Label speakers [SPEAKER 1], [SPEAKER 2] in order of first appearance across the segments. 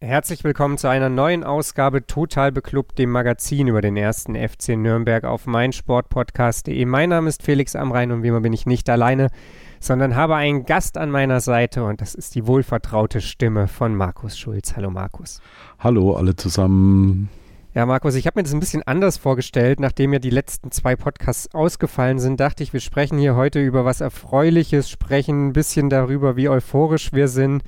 [SPEAKER 1] Herzlich willkommen zu einer neuen Ausgabe Total Beklubbt, dem Magazin über den ersten FC Nürnberg auf meinsportpodcast.de. Mein Name ist Felix Amrein und wie immer bin ich nicht alleine sondern habe einen Gast an meiner Seite und das ist die wohlvertraute Stimme von Markus Schulz. Hallo Markus.
[SPEAKER 2] Hallo alle zusammen.
[SPEAKER 1] Ja, Markus, ich habe mir das ein bisschen anders vorgestellt. Nachdem ja die letzten zwei Podcasts ausgefallen sind, dachte ich, wir sprechen hier heute über was Erfreuliches, sprechen ein bisschen darüber, wie euphorisch wir sind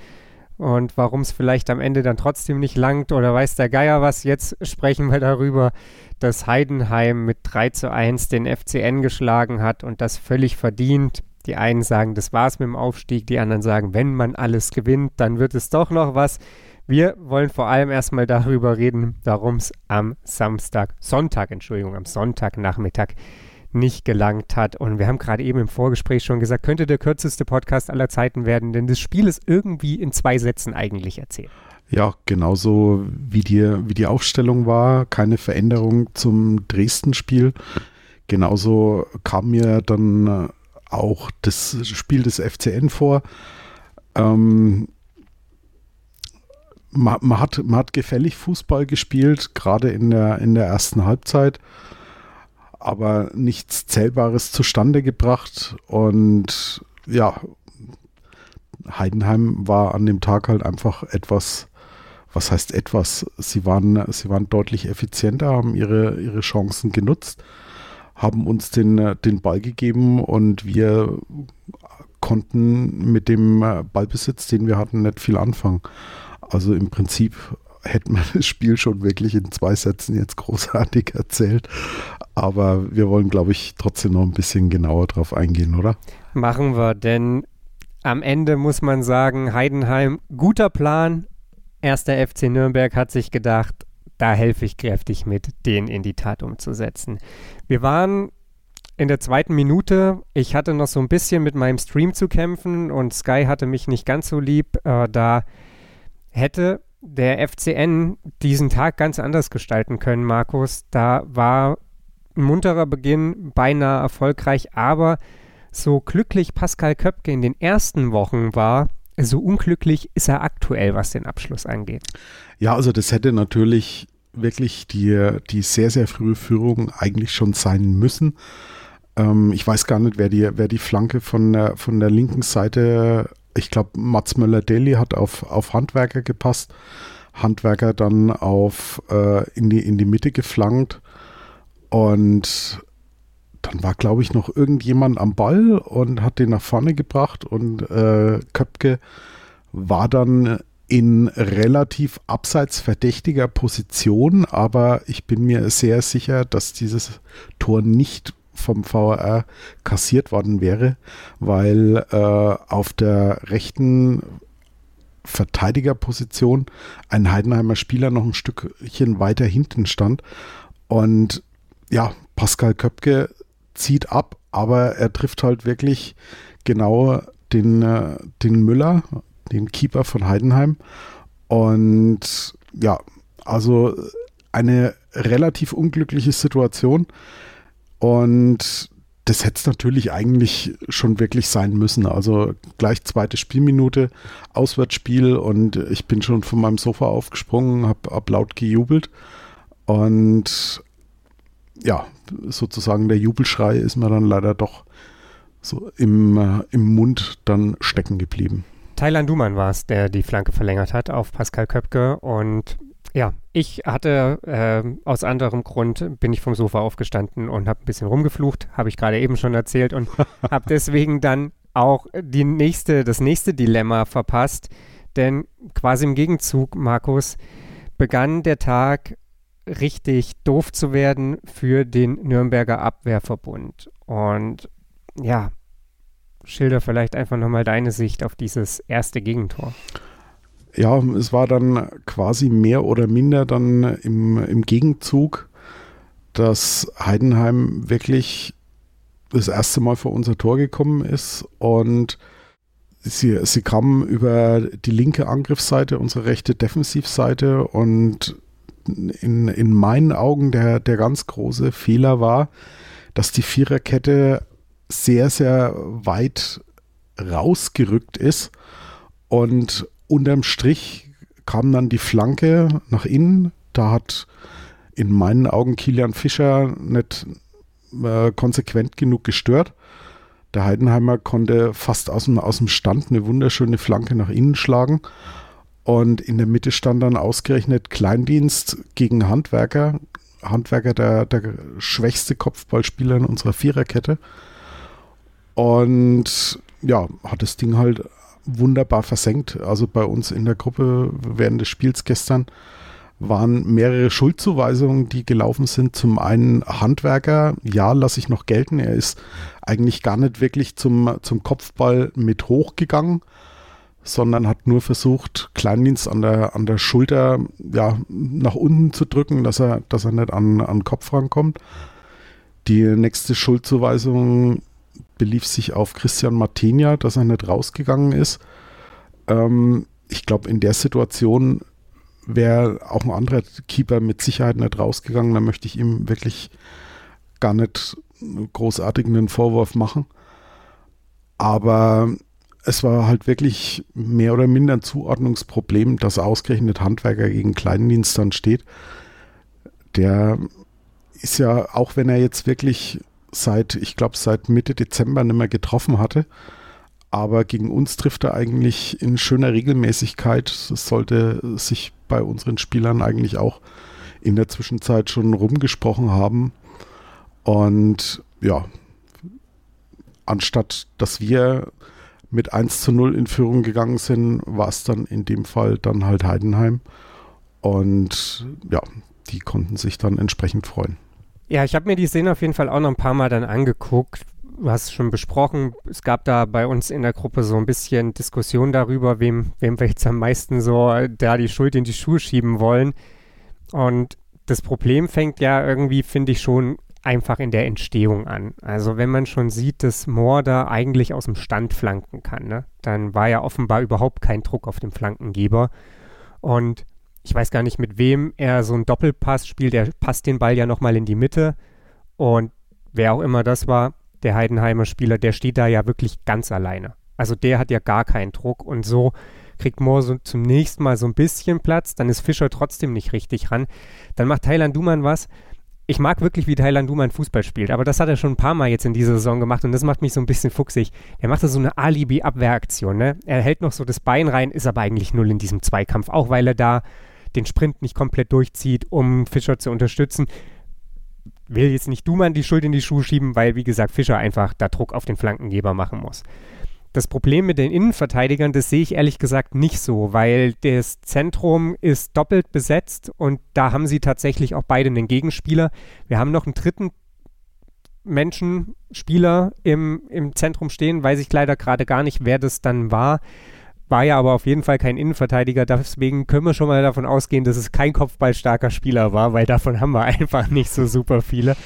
[SPEAKER 1] und warum es vielleicht am Ende dann trotzdem nicht langt oder weiß der Geier was. Jetzt sprechen wir darüber, dass Heidenheim mit 3 zu 1 den FCN geschlagen hat und das völlig verdient. Die einen sagen, das war's mit dem Aufstieg, die anderen sagen, wenn man alles gewinnt, dann wird es doch noch was. Wir wollen vor allem erstmal darüber reden, warum es am Samstag, Sonntag, Entschuldigung, am Sonntagnachmittag nicht gelangt hat. Und wir haben gerade eben im Vorgespräch schon gesagt, könnte der kürzeste Podcast aller Zeiten werden, denn das Spiel ist irgendwie in zwei Sätzen eigentlich erzählt.
[SPEAKER 2] Ja, genauso wie die, wie die Aufstellung war, keine Veränderung zum Dresden-Spiel. Genauso kam mir dann auch das Spiel des FCN vor. Ähm, man, man, hat, man hat gefällig Fußball gespielt, gerade in der, in der ersten Halbzeit, aber nichts Zählbares zustande gebracht. Und ja, Heidenheim war an dem Tag halt einfach etwas, was heißt etwas? Sie waren, sie waren deutlich effizienter, haben ihre, ihre Chancen genutzt haben uns den, den Ball gegeben und wir konnten mit dem äh, Ballbesitz, den wir hatten, nicht viel anfangen. Also im Prinzip hätte man das Spiel schon wirklich in zwei Sätzen jetzt großartig erzählt. Aber wir wollen, glaube ich, trotzdem noch ein bisschen genauer drauf eingehen, oder?
[SPEAKER 1] Machen wir, denn am Ende muss man sagen, Heidenheim, guter Plan. Erster FC Nürnberg hat sich gedacht, da helfe ich kräftig mit, den in die Tat umzusetzen. Wir waren in der zweiten Minute. Ich hatte noch so ein bisschen mit meinem Stream zu kämpfen und Sky hatte mich nicht ganz so lieb. Äh, da hätte der FCN diesen Tag ganz anders gestalten können, Markus. Da war ein munterer Beginn, beinahe erfolgreich, aber so glücklich Pascal Köpke in den ersten Wochen war, so unglücklich ist er aktuell, was den Abschluss angeht.
[SPEAKER 2] Ja, also das hätte natürlich wirklich die, die sehr, sehr frühe Führung eigentlich schon sein müssen. Ähm, ich weiß gar nicht, wer die, wer die Flanke von der, von der linken Seite, ich glaube, Mats Möller-Deli hat auf, auf Handwerker gepasst. Handwerker dann auf äh, in, die, in die Mitte geflankt. Und dann war, glaube ich, noch irgendjemand am Ball und hat den nach vorne gebracht und äh, Köpke war dann in relativ abseits verdächtiger Position, aber ich bin mir sehr sicher, dass dieses Tor nicht vom VAR kassiert worden wäre, weil äh, auf der rechten Verteidigerposition ein Heidenheimer Spieler noch ein Stückchen weiter hinten stand und ja, Pascal Köpke zieht ab, aber er trifft halt wirklich genau den, äh, den Müller, den Keeper von Heidenheim. Und ja, also eine relativ unglückliche Situation. Und das hätte es natürlich eigentlich schon wirklich sein müssen. Also gleich zweite Spielminute, Auswärtsspiel und ich bin schon von meinem Sofa aufgesprungen, habe hab laut gejubelt. Und ja, sozusagen der Jubelschrei ist mir dann leider doch so im, äh, im Mund dann stecken geblieben.
[SPEAKER 1] Thailand Duman war es, der die Flanke verlängert hat auf Pascal Köpke und ja, ich hatte äh, aus anderem Grund bin ich vom Sofa aufgestanden und habe ein bisschen rumgeflucht, habe ich gerade eben schon erzählt und habe deswegen dann auch die nächste, das nächste Dilemma verpasst, denn quasi im Gegenzug, Markus, begann der Tag richtig doof zu werden für den Nürnberger Abwehrverbund. Und ja, schilder vielleicht einfach nochmal deine Sicht auf dieses erste Gegentor.
[SPEAKER 2] Ja, es war dann quasi mehr oder minder dann im, im Gegenzug, dass Heidenheim wirklich das erste Mal vor unser Tor gekommen ist und sie, sie kamen über die linke Angriffsseite, unsere rechte Defensivseite und in, in meinen Augen der, der ganz große Fehler war, dass die Viererkette sehr, sehr weit rausgerückt ist und unterm Strich kam dann die Flanke nach innen. Da hat in meinen Augen Kilian Fischer nicht äh, konsequent genug gestört. Der Heidenheimer konnte fast aus dem, aus dem Stand eine wunderschöne Flanke nach innen schlagen. Und in der Mitte stand dann ausgerechnet Kleindienst gegen Handwerker. Handwerker der, der schwächste Kopfballspieler in unserer Viererkette. Und ja, hat das Ding halt wunderbar versenkt. Also bei uns in der Gruppe während des Spiels gestern waren mehrere Schuldzuweisungen, die gelaufen sind. Zum einen Handwerker, ja, lasse ich noch gelten. Er ist eigentlich gar nicht wirklich zum, zum Kopfball mit hochgegangen, sondern hat nur versucht, Kleindienst an der, an der Schulter ja, nach unten zu drücken, dass er, dass er nicht an, an den Kopf rankommt. Die nächste Schuldzuweisung belief sich auf Christian Martinia, dass er nicht rausgegangen ist. Ähm, ich glaube, in der Situation wäre auch ein anderer Keeper mit Sicherheit nicht rausgegangen. Da möchte ich ihm wirklich gar nicht großartig einen Vorwurf machen. Aber es war halt wirklich mehr oder minder ein Zuordnungsproblem, dass ausgerechnet Handwerker gegen Kleindienst dann steht. Der ist ja, auch wenn er jetzt wirklich seit, ich glaube, seit Mitte Dezember nicht mehr getroffen hatte, aber gegen uns trifft er eigentlich in schöner Regelmäßigkeit. Es sollte sich bei unseren Spielern eigentlich auch in der Zwischenzeit schon rumgesprochen haben. Und ja, anstatt dass wir mit 1 zu 0 in Führung gegangen sind, war es dann in dem Fall dann halt Heidenheim. Und ja, die konnten sich dann entsprechend freuen.
[SPEAKER 1] Ja, ich habe mir die Szene auf jeden Fall auch noch ein paar Mal dann angeguckt, du hast es schon besprochen, es gab da bei uns in der Gruppe so ein bisschen Diskussion darüber, wem, wem wir jetzt am meisten so da die Schuld in die Schuhe schieben wollen. Und das Problem fängt ja irgendwie, finde ich, schon einfach in der Entstehung an. Also wenn man schon sieht, dass Moore da eigentlich aus dem Stand flanken kann, ne, dann war ja offenbar überhaupt kein Druck auf dem Flankengeber. Und ich weiß gar nicht, mit wem er so einen Doppelpass spielt. Er passt den Ball ja nochmal in die Mitte. Und wer auch immer das war, der Heidenheimer Spieler, der steht da ja wirklich ganz alleine. Also der hat ja gar keinen Druck und so kriegt Moore so zum nächsten Mal so ein bisschen Platz, dann ist Fischer trotzdem nicht richtig ran. Dann macht Thailand Duman was. Ich mag wirklich, wie Thailand Duman Fußball spielt, aber das hat er schon ein paar Mal jetzt in dieser Saison gemacht und das macht mich so ein bisschen fuchsig. Er macht da so eine Alibi-Abwehraktion, ne? Er hält noch so das Bein rein, ist aber eigentlich null in diesem Zweikampf, auch weil er da den Sprint nicht komplett durchzieht, um Fischer zu unterstützen will jetzt nicht Duman die Schuld in die Schuhe schieben, weil, wie gesagt, Fischer einfach da Druck auf den Flankengeber machen muss. Das Problem mit den Innenverteidigern, das sehe ich ehrlich gesagt nicht so, weil das Zentrum ist doppelt besetzt und da haben sie tatsächlich auch beide einen Gegenspieler. Wir haben noch einen dritten Menschen, Spieler im, im Zentrum stehen, weiß ich leider gerade gar nicht, wer das dann war. War ja aber auf jeden Fall kein Innenverteidiger, deswegen können wir schon mal davon ausgehen, dass es kein kopfballstarker Spieler war, weil davon haben wir einfach nicht so super viele.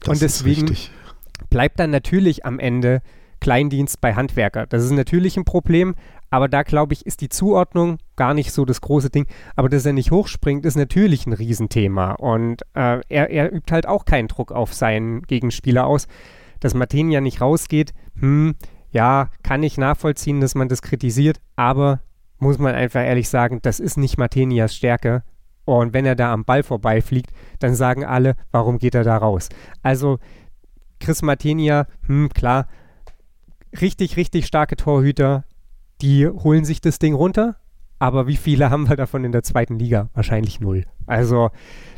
[SPEAKER 1] Das Und deswegen bleibt dann natürlich am Ende Kleindienst bei Handwerker. Das ist natürlich ein Problem, aber da glaube ich, ist die Zuordnung gar nicht so das große Ding. Aber dass er nicht hochspringt, ist natürlich ein Riesenthema. Und äh, er, er, übt halt auch keinen Druck auf seinen Gegenspieler aus. Dass Martin ja nicht rausgeht, hm, ja, kann ich nachvollziehen, dass man das kritisiert, aber muss man einfach ehrlich sagen, das ist nicht Martinias Stärke. Und wenn er da am Ball vorbeifliegt, dann sagen alle, warum geht er da raus? Also Chris Martinia, hm, klar, richtig, richtig starke Torhüter, die holen sich das Ding runter. Aber wie viele haben wir davon in der zweiten Liga? Wahrscheinlich null. Also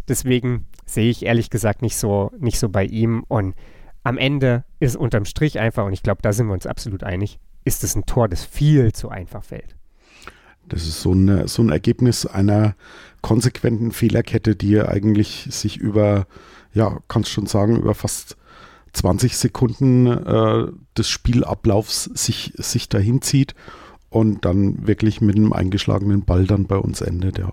[SPEAKER 1] deswegen sehe ich ehrlich gesagt nicht so, nicht so bei ihm. Und am Ende ist unterm Strich einfach, und ich glaube, da sind wir uns absolut einig, ist es ein Tor, das viel zu einfach fällt.
[SPEAKER 2] Das ist so, eine, so ein Ergebnis einer konsequenten Fehlerkette, die eigentlich sich über, ja, kannst schon sagen, über fast 20 Sekunden äh, des Spielablaufs sich, sich dahin zieht und dann wirklich mit einem eingeschlagenen Ball dann bei uns endet, ja.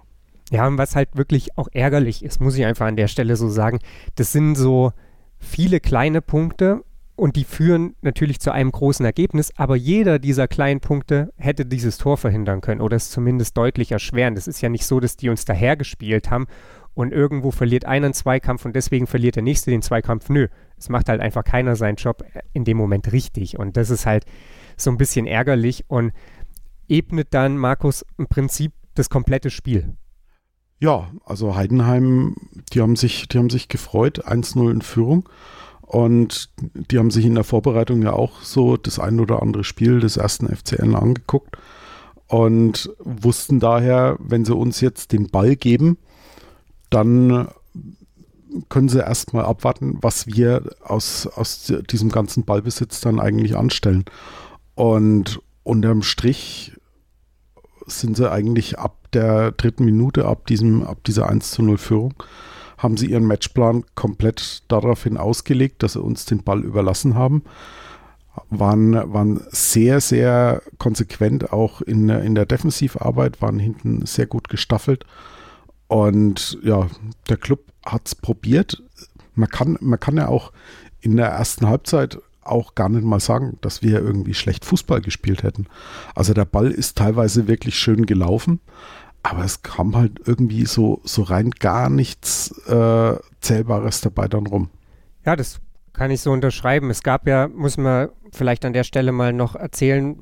[SPEAKER 1] Ja, und was halt wirklich auch ärgerlich ist, muss ich einfach an der Stelle so sagen, das sind so, viele kleine Punkte und die führen natürlich zu einem großen Ergebnis, aber jeder dieser kleinen Punkte hätte dieses Tor verhindern können oder es zumindest deutlich erschweren. Das ist ja nicht so, dass die uns dahergespielt haben und irgendwo verliert einer einen Zweikampf und deswegen verliert der nächste den Zweikampf. Nö, es macht halt einfach keiner seinen Job in dem Moment richtig und das ist halt so ein bisschen ärgerlich und ebnet dann Markus im Prinzip das komplette Spiel.
[SPEAKER 2] Ja, also Heidenheim, die haben sich, die haben sich gefreut, 1-0 in Führung. Und die haben sich in der Vorbereitung ja auch so das ein oder andere Spiel des ersten FCN angeguckt und wussten daher, wenn sie uns jetzt den Ball geben, dann können sie erstmal abwarten, was wir aus, aus diesem ganzen Ballbesitz dann eigentlich anstellen. Und unterm Strich sind sie eigentlich ab der dritten Minute, ab, diesem, ab dieser 1 zu 0 Führung, haben sie ihren Matchplan komplett daraufhin ausgelegt, dass sie uns den Ball überlassen haben. Waren, waren sehr, sehr konsequent auch in, in der Defensivarbeit, waren hinten sehr gut gestaffelt. Und ja, der Club hat es probiert. Man kann, man kann ja auch in der ersten Halbzeit auch gar nicht mal sagen, dass wir irgendwie schlecht Fußball gespielt hätten. Also der Ball ist teilweise wirklich schön gelaufen, aber es kam halt irgendwie so, so rein gar nichts äh, Zählbares dabei dann rum.
[SPEAKER 1] Ja, das kann ich so unterschreiben. Es gab ja, muss man vielleicht an der Stelle mal noch erzählen,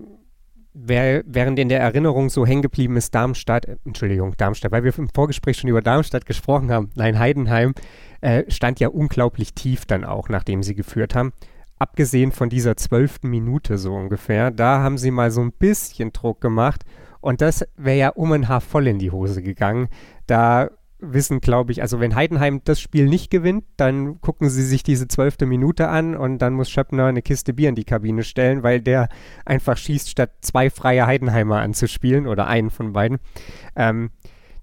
[SPEAKER 1] wer, während in der Erinnerung so hängen geblieben ist, Darmstadt, äh, Entschuldigung, Darmstadt, weil wir im Vorgespräch schon über Darmstadt gesprochen haben. Nein, Heidenheim äh, stand ja unglaublich tief dann auch, nachdem sie geführt haben. Abgesehen von dieser zwölften Minute so ungefähr, da haben sie mal so ein bisschen Druck gemacht und das wäre ja um ein Haar voll in die Hose gegangen. Da wissen, glaube ich, also wenn Heidenheim das Spiel nicht gewinnt, dann gucken sie sich diese zwölfte Minute an und dann muss Schöppner eine Kiste Bier in die Kabine stellen, weil der einfach schießt, statt zwei freie Heidenheimer anzuspielen oder einen von beiden. Ähm,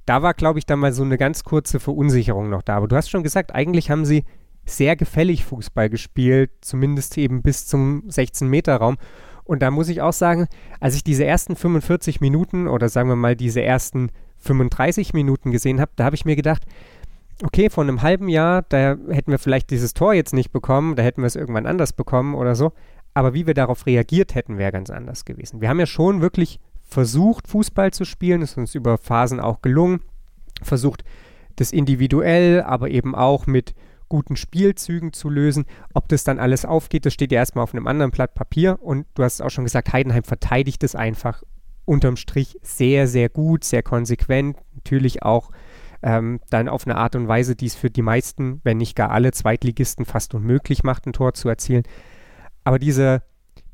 [SPEAKER 1] da war, glaube ich, dann mal so eine ganz kurze Verunsicherung noch da. Aber du hast schon gesagt, eigentlich haben sie sehr gefällig Fußball gespielt, zumindest eben bis zum 16-Meter-Raum. Und da muss ich auch sagen, als ich diese ersten 45 Minuten oder sagen wir mal diese ersten 35 Minuten gesehen habe, da habe ich mir gedacht, okay, vor einem halben Jahr, da hätten wir vielleicht dieses Tor jetzt nicht bekommen, da hätten wir es irgendwann anders bekommen oder so. Aber wie wir darauf reagiert hätten, wäre ganz anders gewesen. Wir haben ja schon wirklich versucht, Fußball zu spielen, ist uns über Phasen auch gelungen, versucht, das individuell, aber eben auch mit guten Spielzügen zu lösen. Ob das dann alles aufgeht, das steht ja erstmal auf einem anderen Blatt Papier. Und du hast auch schon gesagt, Heidenheim verteidigt es einfach unterm Strich sehr, sehr gut, sehr konsequent. Natürlich auch ähm, dann auf eine Art und Weise, die es für die meisten, wenn nicht gar alle Zweitligisten fast unmöglich macht, ein Tor zu erzielen. Aber diese,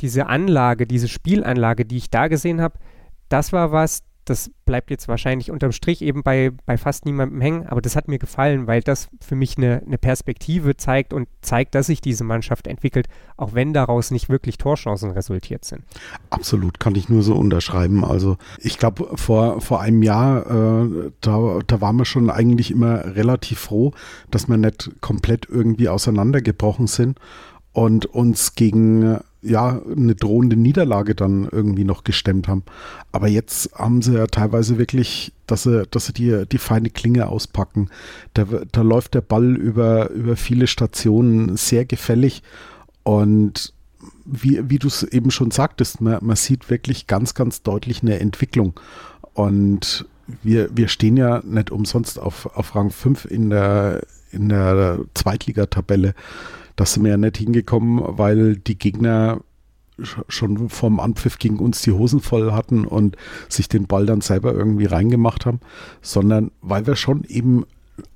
[SPEAKER 1] diese Anlage, diese Spielanlage, die ich da gesehen habe, das war was, das bleibt jetzt wahrscheinlich unterm Strich eben bei, bei fast niemandem hängen, aber das hat mir gefallen, weil das für mich eine, eine Perspektive zeigt und zeigt, dass sich diese Mannschaft entwickelt, auch wenn daraus nicht wirklich Torchancen resultiert sind.
[SPEAKER 2] Absolut, kann ich nur so unterschreiben. Also ich glaube, vor, vor einem Jahr, äh, da, da waren wir schon eigentlich immer relativ froh, dass wir nicht komplett irgendwie auseinandergebrochen sind und uns gegen ja, eine drohende Niederlage dann irgendwie noch gestemmt haben. Aber jetzt haben sie ja teilweise wirklich, dass sie, dass sie die, die feine Klinge auspacken. Da, da läuft der Ball über, über viele Stationen sehr gefällig und wie, wie du es eben schon sagtest, man, man sieht wirklich ganz, ganz deutlich eine Entwicklung. Und wir, wir stehen ja nicht umsonst auf, auf Rang 5 in der, in der Zweitligatabelle. Das sind wir ja nicht hingekommen, weil die Gegner schon vom Anpfiff gegen uns die Hosen voll hatten und sich den Ball dann selber irgendwie reingemacht haben, sondern weil wir schon eben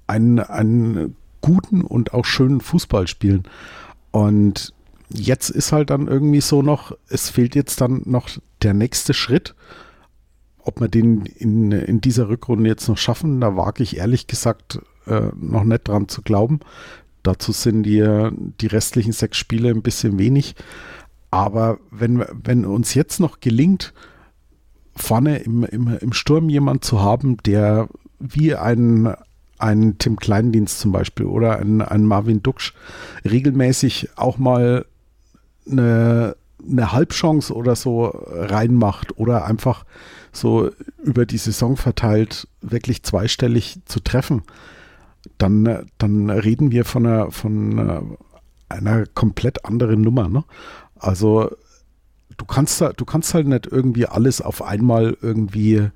[SPEAKER 2] einen, einen guten und auch schönen Fußball spielen. Und jetzt ist halt dann irgendwie so noch, es fehlt jetzt dann noch der nächste Schritt. Ob wir den in, in dieser Rückrunde jetzt noch schaffen, da wage ich ehrlich gesagt äh, noch nicht dran zu glauben. Dazu sind die, die restlichen sechs Spiele ein bisschen wenig. Aber wenn, wenn uns jetzt noch gelingt, vorne im, im, im Sturm jemand zu haben, der wie ein, ein Tim Kleindienst zum Beispiel oder ein, ein Marvin Duksch regelmäßig auch mal eine, eine Halbchance oder so reinmacht oder einfach so über die Saison verteilt wirklich zweistellig zu treffen, dann, dann reden wir von einer, von einer komplett anderen Nummer. Ne? Also du kannst, du kannst halt nicht irgendwie alles auf einmal irgendwie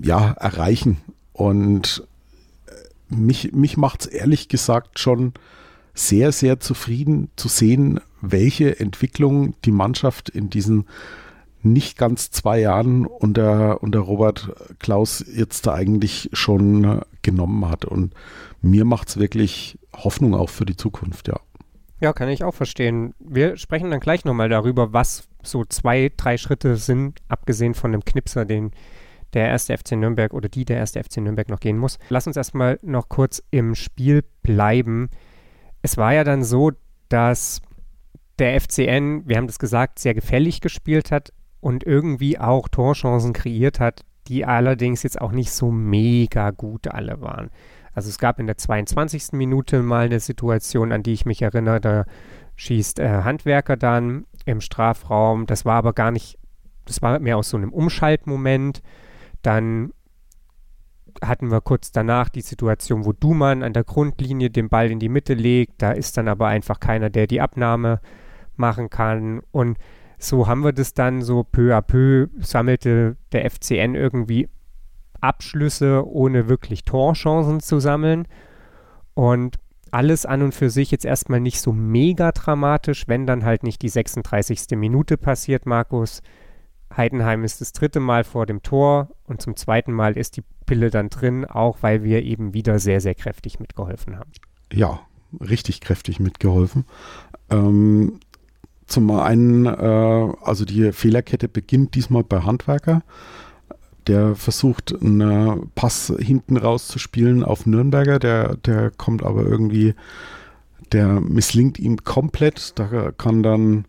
[SPEAKER 2] ja, erreichen. Und äh, mich, mich macht es ehrlich gesagt schon sehr, sehr zufrieden zu sehen, welche Entwicklung die Mannschaft in diesen nicht ganz zwei Jahren unter, unter Robert Klaus jetzt da eigentlich schon äh, genommen hat. Und mir macht es wirklich Hoffnung auch für die Zukunft, ja.
[SPEAKER 1] Ja, kann ich auch verstehen. Wir sprechen dann gleich nochmal darüber, was so zwei, drei Schritte sind, abgesehen von dem Knipser, den der erste FC Nürnberg oder die der erste FC Nürnberg noch gehen muss. Lass uns erstmal noch kurz im Spiel bleiben. Es war ja dann so, dass der FCN, wir haben das gesagt, sehr gefällig gespielt hat und irgendwie auch Torchancen kreiert hat, die allerdings jetzt auch nicht so mega gut alle waren. Also es gab in der 22. Minute mal eine Situation, an die ich mich erinnere, da schießt äh, Handwerker dann im Strafraum. Das war aber gar nicht, das war mehr aus so einem Umschaltmoment. Dann hatten wir kurz danach die Situation, wo Dumann an der Grundlinie den Ball in die Mitte legt. Da ist dann aber einfach keiner, der die Abnahme machen kann. Und so haben wir das dann so peu à peu sammelte der FCN irgendwie Abschlüsse, ohne wirklich Torchancen zu sammeln. Und alles an und für sich jetzt erstmal nicht so mega dramatisch, wenn dann halt nicht die 36. Minute passiert, Markus. Heidenheim ist das dritte Mal vor dem Tor und zum zweiten Mal ist die Pille dann drin, auch weil wir eben wieder sehr, sehr kräftig mitgeholfen haben.
[SPEAKER 2] Ja, richtig kräftig mitgeholfen. Ähm, zum einen, äh, also die Fehlerkette beginnt diesmal bei Handwerker der versucht, einen Pass hinten rauszuspielen auf Nürnberger. Der, der kommt aber irgendwie, der misslingt ihm komplett. Da kann dann,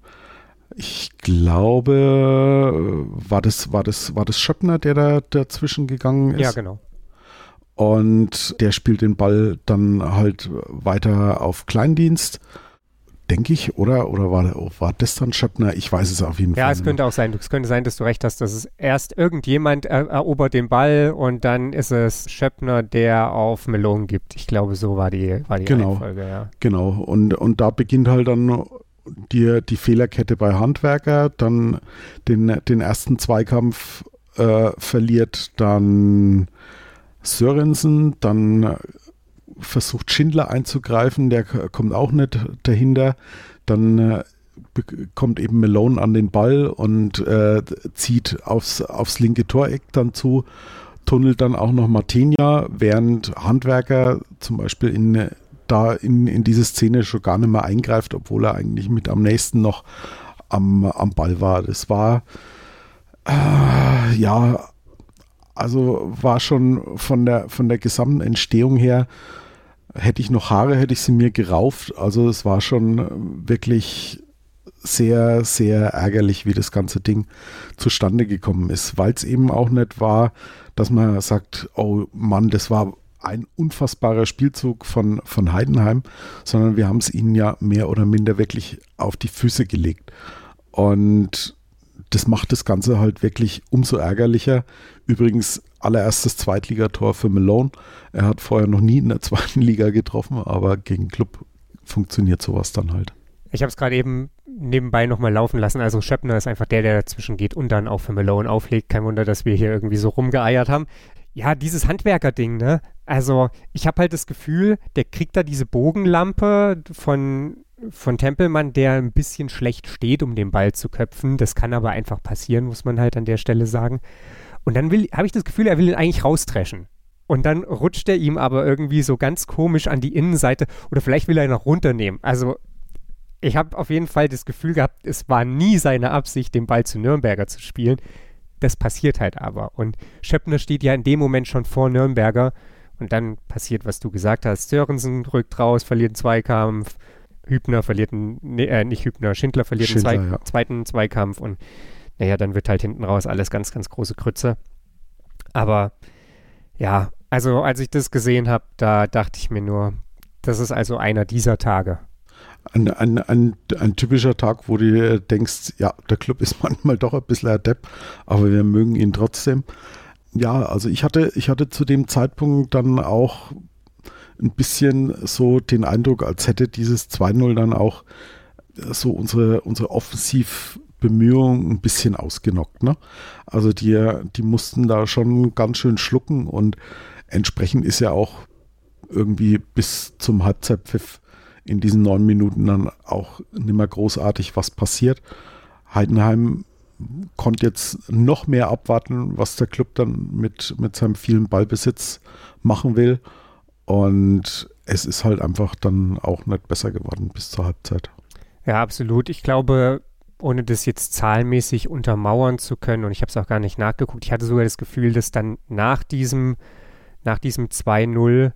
[SPEAKER 2] ich glaube, war das, war das, war das Schöppner, der da dazwischen gegangen ist?
[SPEAKER 1] Ja, genau.
[SPEAKER 2] Und der spielt den Ball dann halt weiter auf Kleindienst denke ich, oder? Oder war, war das dann Schöppner? Ich weiß es auf jeden
[SPEAKER 1] ja,
[SPEAKER 2] Fall.
[SPEAKER 1] Ja, es könnte auch sein. Es könnte sein, dass du recht hast, dass es erst irgendjemand er erobert den Ball und dann ist es Schöppner, der auf Melon gibt. Ich glaube, so war die, war die
[SPEAKER 2] genau,
[SPEAKER 1] Reihenfolge, ja.
[SPEAKER 2] Genau. Und, und da beginnt halt dann die, die Fehlerkette bei Handwerker, dann den, den ersten Zweikampf äh, verliert dann Sörensen, dann versucht Schindler einzugreifen, der kommt auch nicht dahinter. Dann äh, kommt eben Malone an den Ball und äh, zieht aufs, aufs linke Toreck dann zu, tunnelt dann auch noch Martinia, während Handwerker zum Beispiel in, da in, in diese Szene schon gar nicht mehr eingreift, obwohl er eigentlich mit am nächsten noch am, am Ball war. Das war äh, ja, also war schon von der, von der gesamten Entstehung her hätte ich noch Haare, hätte ich sie mir gerauft. Also es war schon wirklich sehr, sehr ärgerlich, wie das ganze Ding zustande gekommen ist, weil es eben auch nicht war, dass man sagt, oh Mann, das war ein unfassbarer Spielzug von, von Heidenheim, sondern wir haben es ihnen ja mehr oder minder wirklich auf die Füße gelegt. Und das macht das Ganze halt wirklich umso ärgerlicher. Übrigens allererstes Zweitligator für Malone. Er hat vorher noch nie in der zweiten Liga getroffen, aber gegen Club funktioniert sowas dann halt.
[SPEAKER 1] Ich habe es gerade eben nebenbei nochmal laufen lassen. Also Schöppner ist einfach der, der dazwischen geht und dann auch für Malone auflegt. Kein Wunder, dass wir hier irgendwie so rumgeeiert haben. Ja, dieses Handwerker-Ding, ne? Also ich habe halt das Gefühl, der kriegt da diese Bogenlampe von von Tempelmann, der ein bisschen schlecht steht, um den Ball zu köpfen. Das kann aber einfach passieren, muss man halt an der Stelle sagen. Und dann habe ich das Gefühl, er will ihn eigentlich raustreschen. Und dann rutscht er ihm aber irgendwie so ganz komisch an die Innenseite oder vielleicht will er ihn noch runternehmen. Also ich habe auf jeden Fall das Gefühl gehabt, es war nie seine Absicht, den Ball zu Nürnberger zu spielen. Das passiert halt aber. Und Schöppner steht ja in dem Moment schon vor Nürnberger. Und dann passiert, was du gesagt hast. Sörensen rückt raus, verliert einen Zweikampf. Hübner verliert einen, nee, äh, nicht Hübner, Schindler verliert Schindler, einen Zwei ja. zweiten Zweikampf und naja, dann wird halt hinten raus alles ganz, ganz große Krütze. Aber ja, also als ich das gesehen habe, da dachte ich mir nur, das ist also einer dieser Tage.
[SPEAKER 2] Ein, ein, ein, ein, typischer Tag, wo du denkst, ja, der Club ist manchmal doch ein bisschen adept, aber wir mögen ihn trotzdem. Ja, also ich hatte, ich hatte zu dem Zeitpunkt dann auch ein bisschen so den Eindruck, als hätte dieses 2-0 dann auch so unsere, unsere Offensivbemühungen ein bisschen ausgenockt. Ne? Also die, die mussten da schon ganz schön schlucken und entsprechend ist ja auch irgendwie bis zum Halbzeitpfiff in diesen neun Minuten dann auch nicht mehr großartig was passiert. Heidenheim konnte jetzt noch mehr abwarten, was der Club dann mit, mit seinem vielen Ballbesitz machen will. Und es ist halt einfach dann auch nicht besser geworden bis zur Halbzeit.
[SPEAKER 1] Ja, absolut. Ich glaube, ohne das jetzt zahlenmäßig untermauern zu können, und ich habe es auch gar nicht nachgeguckt, ich hatte sogar das Gefühl, dass dann nach diesem, nach diesem 2-0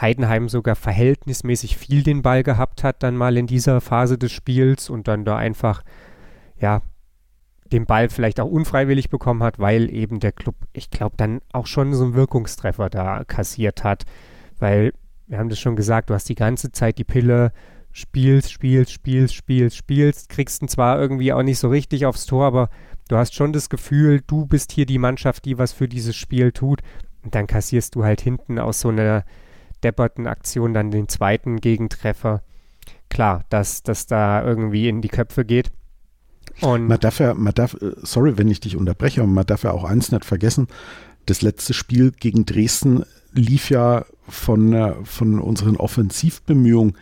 [SPEAKER 1] Heidenheim sogar verhältnismäßig viel den Ball gehabt hat, dann mal in dieser Phase des Spiels und dann da einfach, ja, den Ball vielleicht auch unfreiwillig bekommen hat, weil eben der Club, ich glaube, dann auch schon so einen Wirkungstreffer da kassiert hat. Weil, wir haben das schon gesagt, du hast die ganze Zeit die Pille, spielst, spielst, spielst, spielst, spielst, kriegst ihn zwar irgendwie auch nicht so richtig aufs Tor, aber du hast schon das Gefühl, du bist hier die Mannschaft, die was für dieses Spiel tut. Und dann kassierst du halt hinten aus so einer depperten Aktion dann den zweiten Gegentreffer. Klar, dass das da irgendwie in die Köpfe geht.
[SPEAKER 2] Und man darf ja, man darf, äh, sorry, wenn ich dich unterbreche, aber man darf ja auch eins nicht vergessen. Das letzte Spiel gegen Dresden lief ja von, äh, von unseren Offensivbemühungen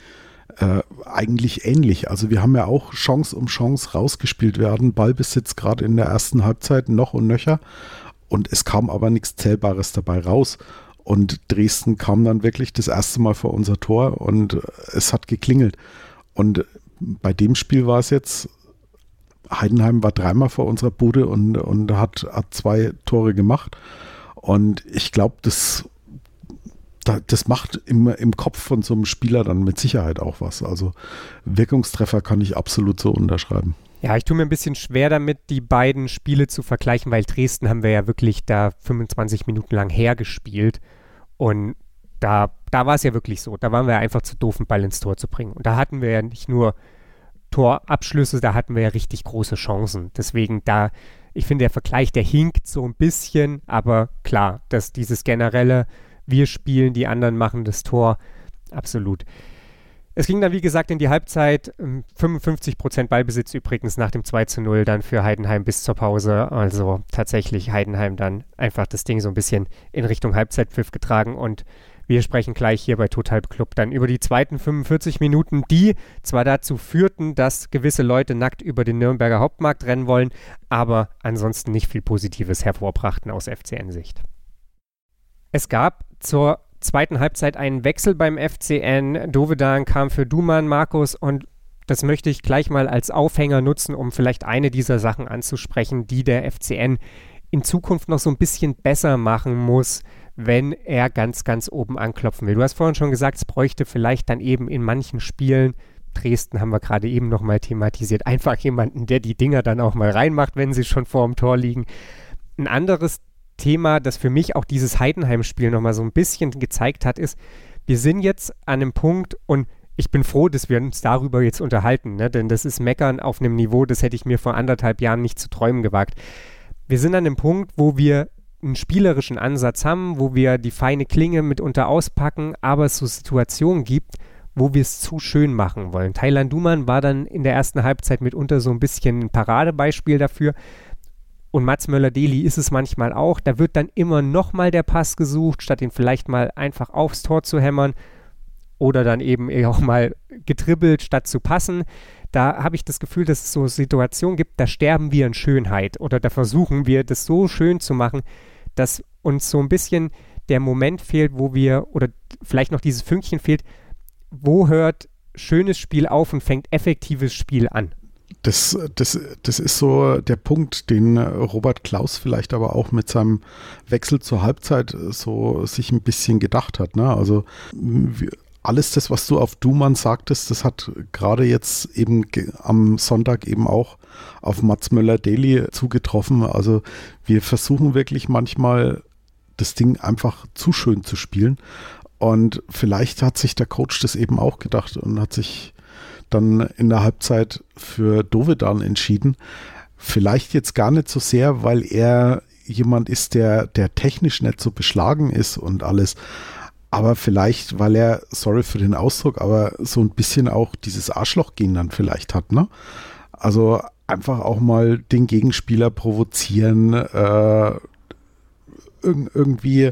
[SPEAKER 2] äh, eigentlich ähnlich. Also wir haben ja auch Chance um Chance rausgespielt. Hatten Ballbesitz gerade in der ersten Halbzeit noch und nöcher und es kam aber nichts Zählbares dabei raus. Und Dresden kam dann wirklich das erste Mal vor unser Tor und es hat geklingelt. Und bei dem Spiel war es jetzt, Heidenheim war dreimal vor unserer Bude und, und hat, hat zwei Tore gemacht. Und ich glaube, das da, das macht im, im Kopf von so einem Spieler dann mit Sicherheit auch was. Also Wirkungstreffer kann ich absolut so unterschreiben.
[SPEAKER 1] Ja, ich tue mir ein bisschen schwer damit, die beiden Spiele zu vergleichen, weil Dresden haben wir ja wirklich da 25 Minuten lang hergespielt. Und da, da war es ja wirklich so. Da waren wir einfach zu doof, einen Ball ins Tor zu bringen. Und da hatten wir ja nicht nur Torabschlüsse, da hatten wir ja richtig große Chancen. Deswegen da, ich finde, der Vergleich, der hinkt so ein bisschen, aber klar, dass dieses generelle wir spielen, die anderen machen das Tor. Absolut. Es ging dann, wie gesagt, in die Halbzeit. 55% ähm, Ballbesitz übrigens nach dem 2 zu 0 dann für Heidenheim bis zur Pause. Also tatsächlich Heidenheim dann einfach das Ding so ein bisschen in Richtung Halbzeitpfiff getragen. Und wir sprechen gleich hier bei Total Club dann über die zweiten 45 Minuten, die zwar dazu führten, dass gewisse Leute nackt über den Nürnberger Hauptmarkt rennen wollen, aber ansonsten nicht viel Positives hervorbrachten aus FCN-Sicht. Es gab zur zweiten Halbzeit einen Wechsel beim FCN. Dovedan kam für Duman, Markus und das möchte ich gleich mal als Aufhänger nutzen, um vielleicht eine dieser Sachen anzusprechen, die der FCN in Zukunft noch so ein bisschen besser machen muss, wenn er ganz, ganz oben anklopfen will. Du hast vorhin schon gesagt, es bräuchte vielleicht dann eben in manchen Spielen, Dresden haben wir gerade eben nochmal thematisiert, einfach jemanden, der die Dinger dann auch mal reinmacht, wenn sie schon vor dem Tor liegen. Ein anderes Thema, das für mich auch dieses Heidenheim-Spiel nochmal so ein bisschen gezeigt hat, ist, wir sind jetzt an einem Punkt und ich bin froh, dass wir uns darüber jetzt unterhalten, ne? denn das ist Meckern auf einem Niveau, das hätte ich mir vor anderthalb Jahren nicht zu träumen gewagt. Wir sind an einem Punkt, wo wir einen spielerischen Ansatz haben, wo wir die feine Klinge mitunter auspacken, aber es so Situationen gibt, wo wir es zu schön machen wollen. Thailand Duman war dann in der ersten Halbzeit mitunter so ein bisschen ein Paradebeispiel dafür, und Mats Möller-Deli ist es manchmal auch. Da wird dann immer nochmal der Pass gesucht, statt ihn vielleicht mal einfach aufs Tor zu hämmern. Oder dann eben auch mal getribbelt, statt zu passen. Da habe ich das Gefühl, dass es so Situationen gibt, da sterben wir in Schönheit. Oder da versuchen wir, das so schön zu machen, dass uns so ein bisschen der Moment fehlt, wo wir, oder vielleicht noch dieses Fünkchen fehlt, wo hört schönes Spiel auf und fängt effektives Spiel an.
[SPEAKER 2] Das, das, das ist so der Punkt, den Robert Klaus vielleicht aber auch mit seinem Wechsel zur Halbzeit so sich ein bisschen gedacht hat. Ne? Also alles das, was du auf Dumann sagtest, das hat gerade jetzt eben am Sonntag eben auch auf Mats Möller-Daly zugetroffen. Also wir versuchen wirklich manchmal das Ding einfach zu schön zu spielen. Und vielleicht hat sich der Coach das eben auch gedacht und hat sich dann in der Halbzeit für Dovedan entschieden. Vielleicht jetzt gar nicht so sehr, weil er jemand ist, der, der technisch nicht so beschlagen ist und alles. aber vielleicht, weil er, sorry für den Ausdruck, aber so ein bisschen auch dieses Arschloch-Gen dann vielleicht hat, ne? Also einfach auch mal den Gegenspieler provozieren, äh, irg irgendwie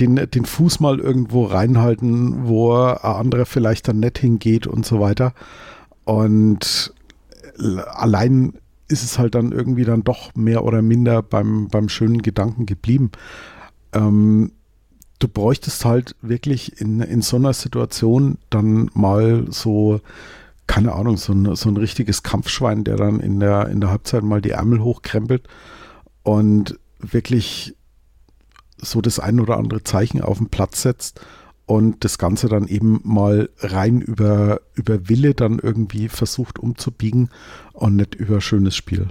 [SPEAKER 2] den, den Fuß mal irgendwo reinhalten, wo ein anderer vielleicht dann nicht hingeht und so weiter. Und allein ist es halt dann irgendwie dann doch mehr oder minder beim, beim schönen Gedanken geblieben. Ähm, du bräuchtest halt wirklich in, in so einer Situation dann mal so, keine Ahnung, so ein, so ein richtiges Kampfschwein, der dann in der, in der Halbzeit mal die Ärmel hochkrempelt und wirklich so das ein oder andere Zeichen auf den Platz setzt und das Ganze dann eben mal rein über, über Wille dann irgendwie versucht umzubiegen und nicht über schönes Spiel.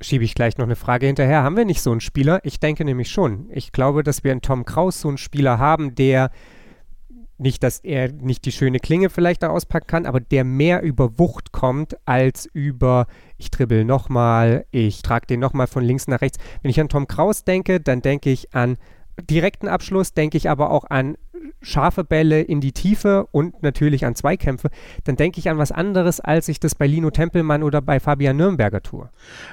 [SPEAKER 1] Schiebe ich gleich noch eine Frage hinterher. Haben wir nicht so einen Spieler? Ich denke nämlich schon. Ich glaube, dass wir einen Tom Kraus so einen Spieler haben, der nicht, dass er nicht die schöne Klinge vielleicht da auspacken kann, aber der mehr über Wucht kommt als über ich dribbel nochmal, ich trage den nochmal von links nach rechts. Wenn ich an Tom Kraus denke, dann denke ich an direkten Abschluss, denke ich aber auch an scharfe Bälle in die Tiefe und natürlich an Zweikämpfe, dann denke ich an was anderes, als ich das bei Lino Tempelmann oder bei Fabian Nürnberger tue.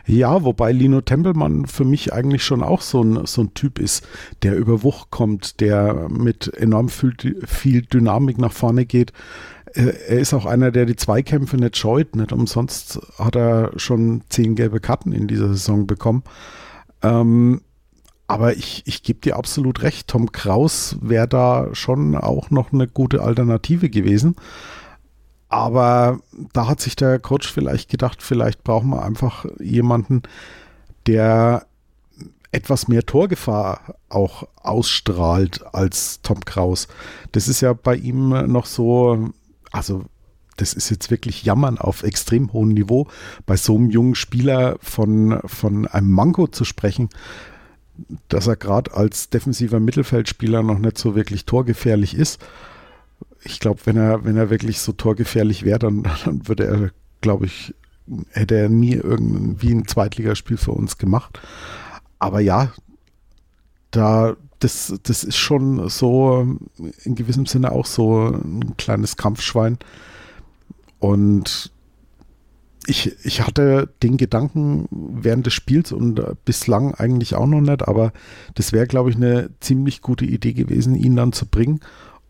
[SPEAKER 2] Ja, wobei Lino Tempelmann für mich eigentlich schon auch so ein, so ein Typ ist, der über Wucht kommt, der mit enorm viel, viel Dynamik nach vorne geht. Er ist auch einer, der die Zweikämpfe nicht scheut. Nicht umsonst hat er schon zehn gelbe Karten in dieser Saison bekommen. Ähm, aber ich, ich gebe dir absolut recht, Tom Kraus wäre da schon auch noch eine gute Alternative gewesen. Aber da hat sich der Coach vielleicht gedacht, vielleicht brauchen wir einfach jemanden, der etwas mehr Torgefahr auch ausstrahlt als Tom Kraus. Das ist ja bei ihm noch so, also das ist jetzt wirklich Jammern auf extrem hohem Niveau, bei so einem jungen Spieler von, von einem Manko zu sprechen dass er gerade als defensiver Mittelfeldspieler noch nicht so wirklich torgefährlich ist. Ich glaube, wenn er, wenn er wirklich so torgefährlich wäre, dann, dann würde er, glaube ich, hätte er nie irgendwie ein Zweitligaspiel für uns gemacht. Aber ja, da, das, das ist schon so in gewissem Sinne auch so ein kleines Kampfschwein. Und ich, ich hatte den Gedanken während des Spiels und äh, bislang eigentlich auch noch nicht, aber das wäre, glaube ich, eine ziemlich gute Idee gewesen, ihn dann zu bringen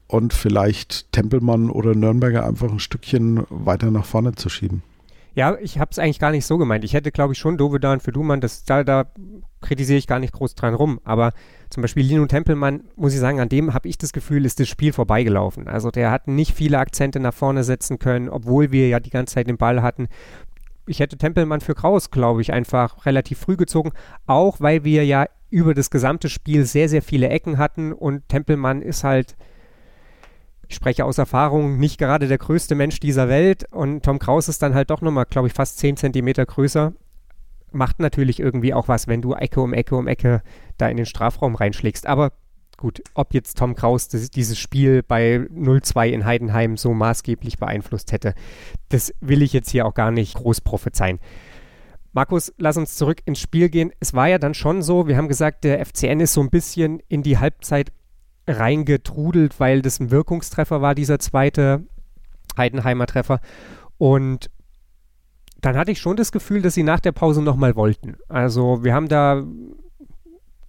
[SPEAKER 2] und vielleicht Tempelmann oder Nürnberger einfach ein Stückchen weiter nach vorne zu schieben.
[SPEAKER 1] Ja, ich habe es eigentlich gar nicht so gemeint. Ich hätte, glaube ich, schon Dovedan für Dumann, das, da, da kritisiere ich gar nicht groß dran rum. Aber zum Beispiel Lino Tempelmann, muss ich sagen, an dem habe ich das Gefühl, ist das Spiel vorbeigelaufen. Also der hat nicht viele Akzente nach vorne setzen können, obwohl wir ja die ganze Zeit den Ball hatten ich hätte Tempelmann für Kraus, glaube ich, einfach relativ früh gezogen, auch weil wir ja über das gesamte Spiel sehr, sehr viele Ecken hatten und Tempelmann ist halt, ich spreche aus Erfahrung, nicht gerade der größte Mensch dieser Welt und Tom Kraus ist dann halt doch nochmal, glaube ich, fast 10 Zentimeter größer. Macht natürlich irgendwie auch was, wenn du Ecke um Ecke um Ecke da in den Strafraum reinschlägst. Aber gut, ob jetzt Tom Kraus das, dieses Spiel bei 0-2 in Heidenheim so maßgeblich beeinflusst hätte, das will ich jetzt hier auch gar nicht groß prophezeien. Markus, lass uns zurück ins Spiel gehen. Es war ja dann schon so, wir haben gesagt, der FCN ist so ein bisschen in die Halbzeit reingetrudelt, weil das ein Wirkungstreffer war, dieser zweite Heidenheimer Treffer. Und dann hatte ich schon das Gefühl, dass sie nach der Pause nochmal wollten. Also wir haben da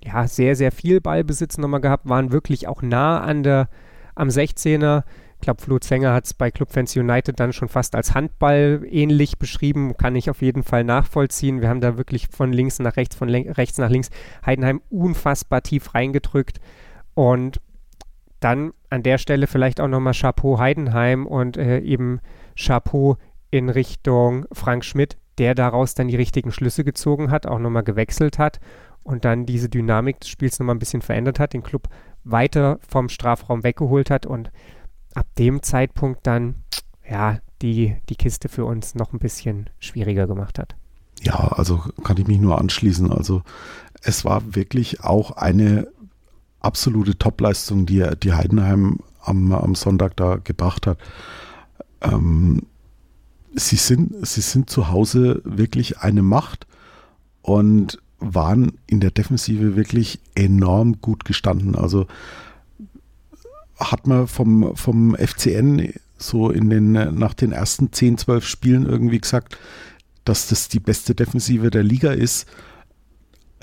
[SPEAKER 1] ja, sehr, sehr viel Ballbesitz nochmal gehabt, waren wirklich auch nah an der, am 16er. Ich glaube, Flo Zenger hat es bei Clubfans United dann schon fast als Handball ähnlich beschrieben, kann ich auf jeden Fall nachvollziehen. Wir haben da wirklich von links nach rechts, von rechts nach links Heidenheim unfassbar tief reingedrückt. Und dann an der Stelle vielleicht auch nochmal Chapeau Heidenheim und äh, eben Chapeau in Richtung Frank Schmidt, der daraus dann die richtigen Schlüsse gezogen hat, auch nochmal gewechselt hat und dann diese Dynamik des Spiels nochmal ein bisschen verändert hat, den Club weiter vom Strafraum weggeholt hat und ab dem Zeitpunkt dann ja die, die Kiste für uns noch ein bisschen schwieriger gemacht hat.
[SPEAKER 2] Ja, also kann ich mich nur anschließen. Also es war wirklich auch eine absolute Topleistung, die, die Heidenheim am, am Sonntag da gebracht hat. Ähm, sie, sind, sie sind zu Hause wirklich eine Macht und waren in der Defensive wirklich enorm gut gestanden. Also hat man vom, vom FCN so in den, nach den ersten 10, 12 Spielen irgendwie gesagt, dass das die beste Defensive der Liga ist.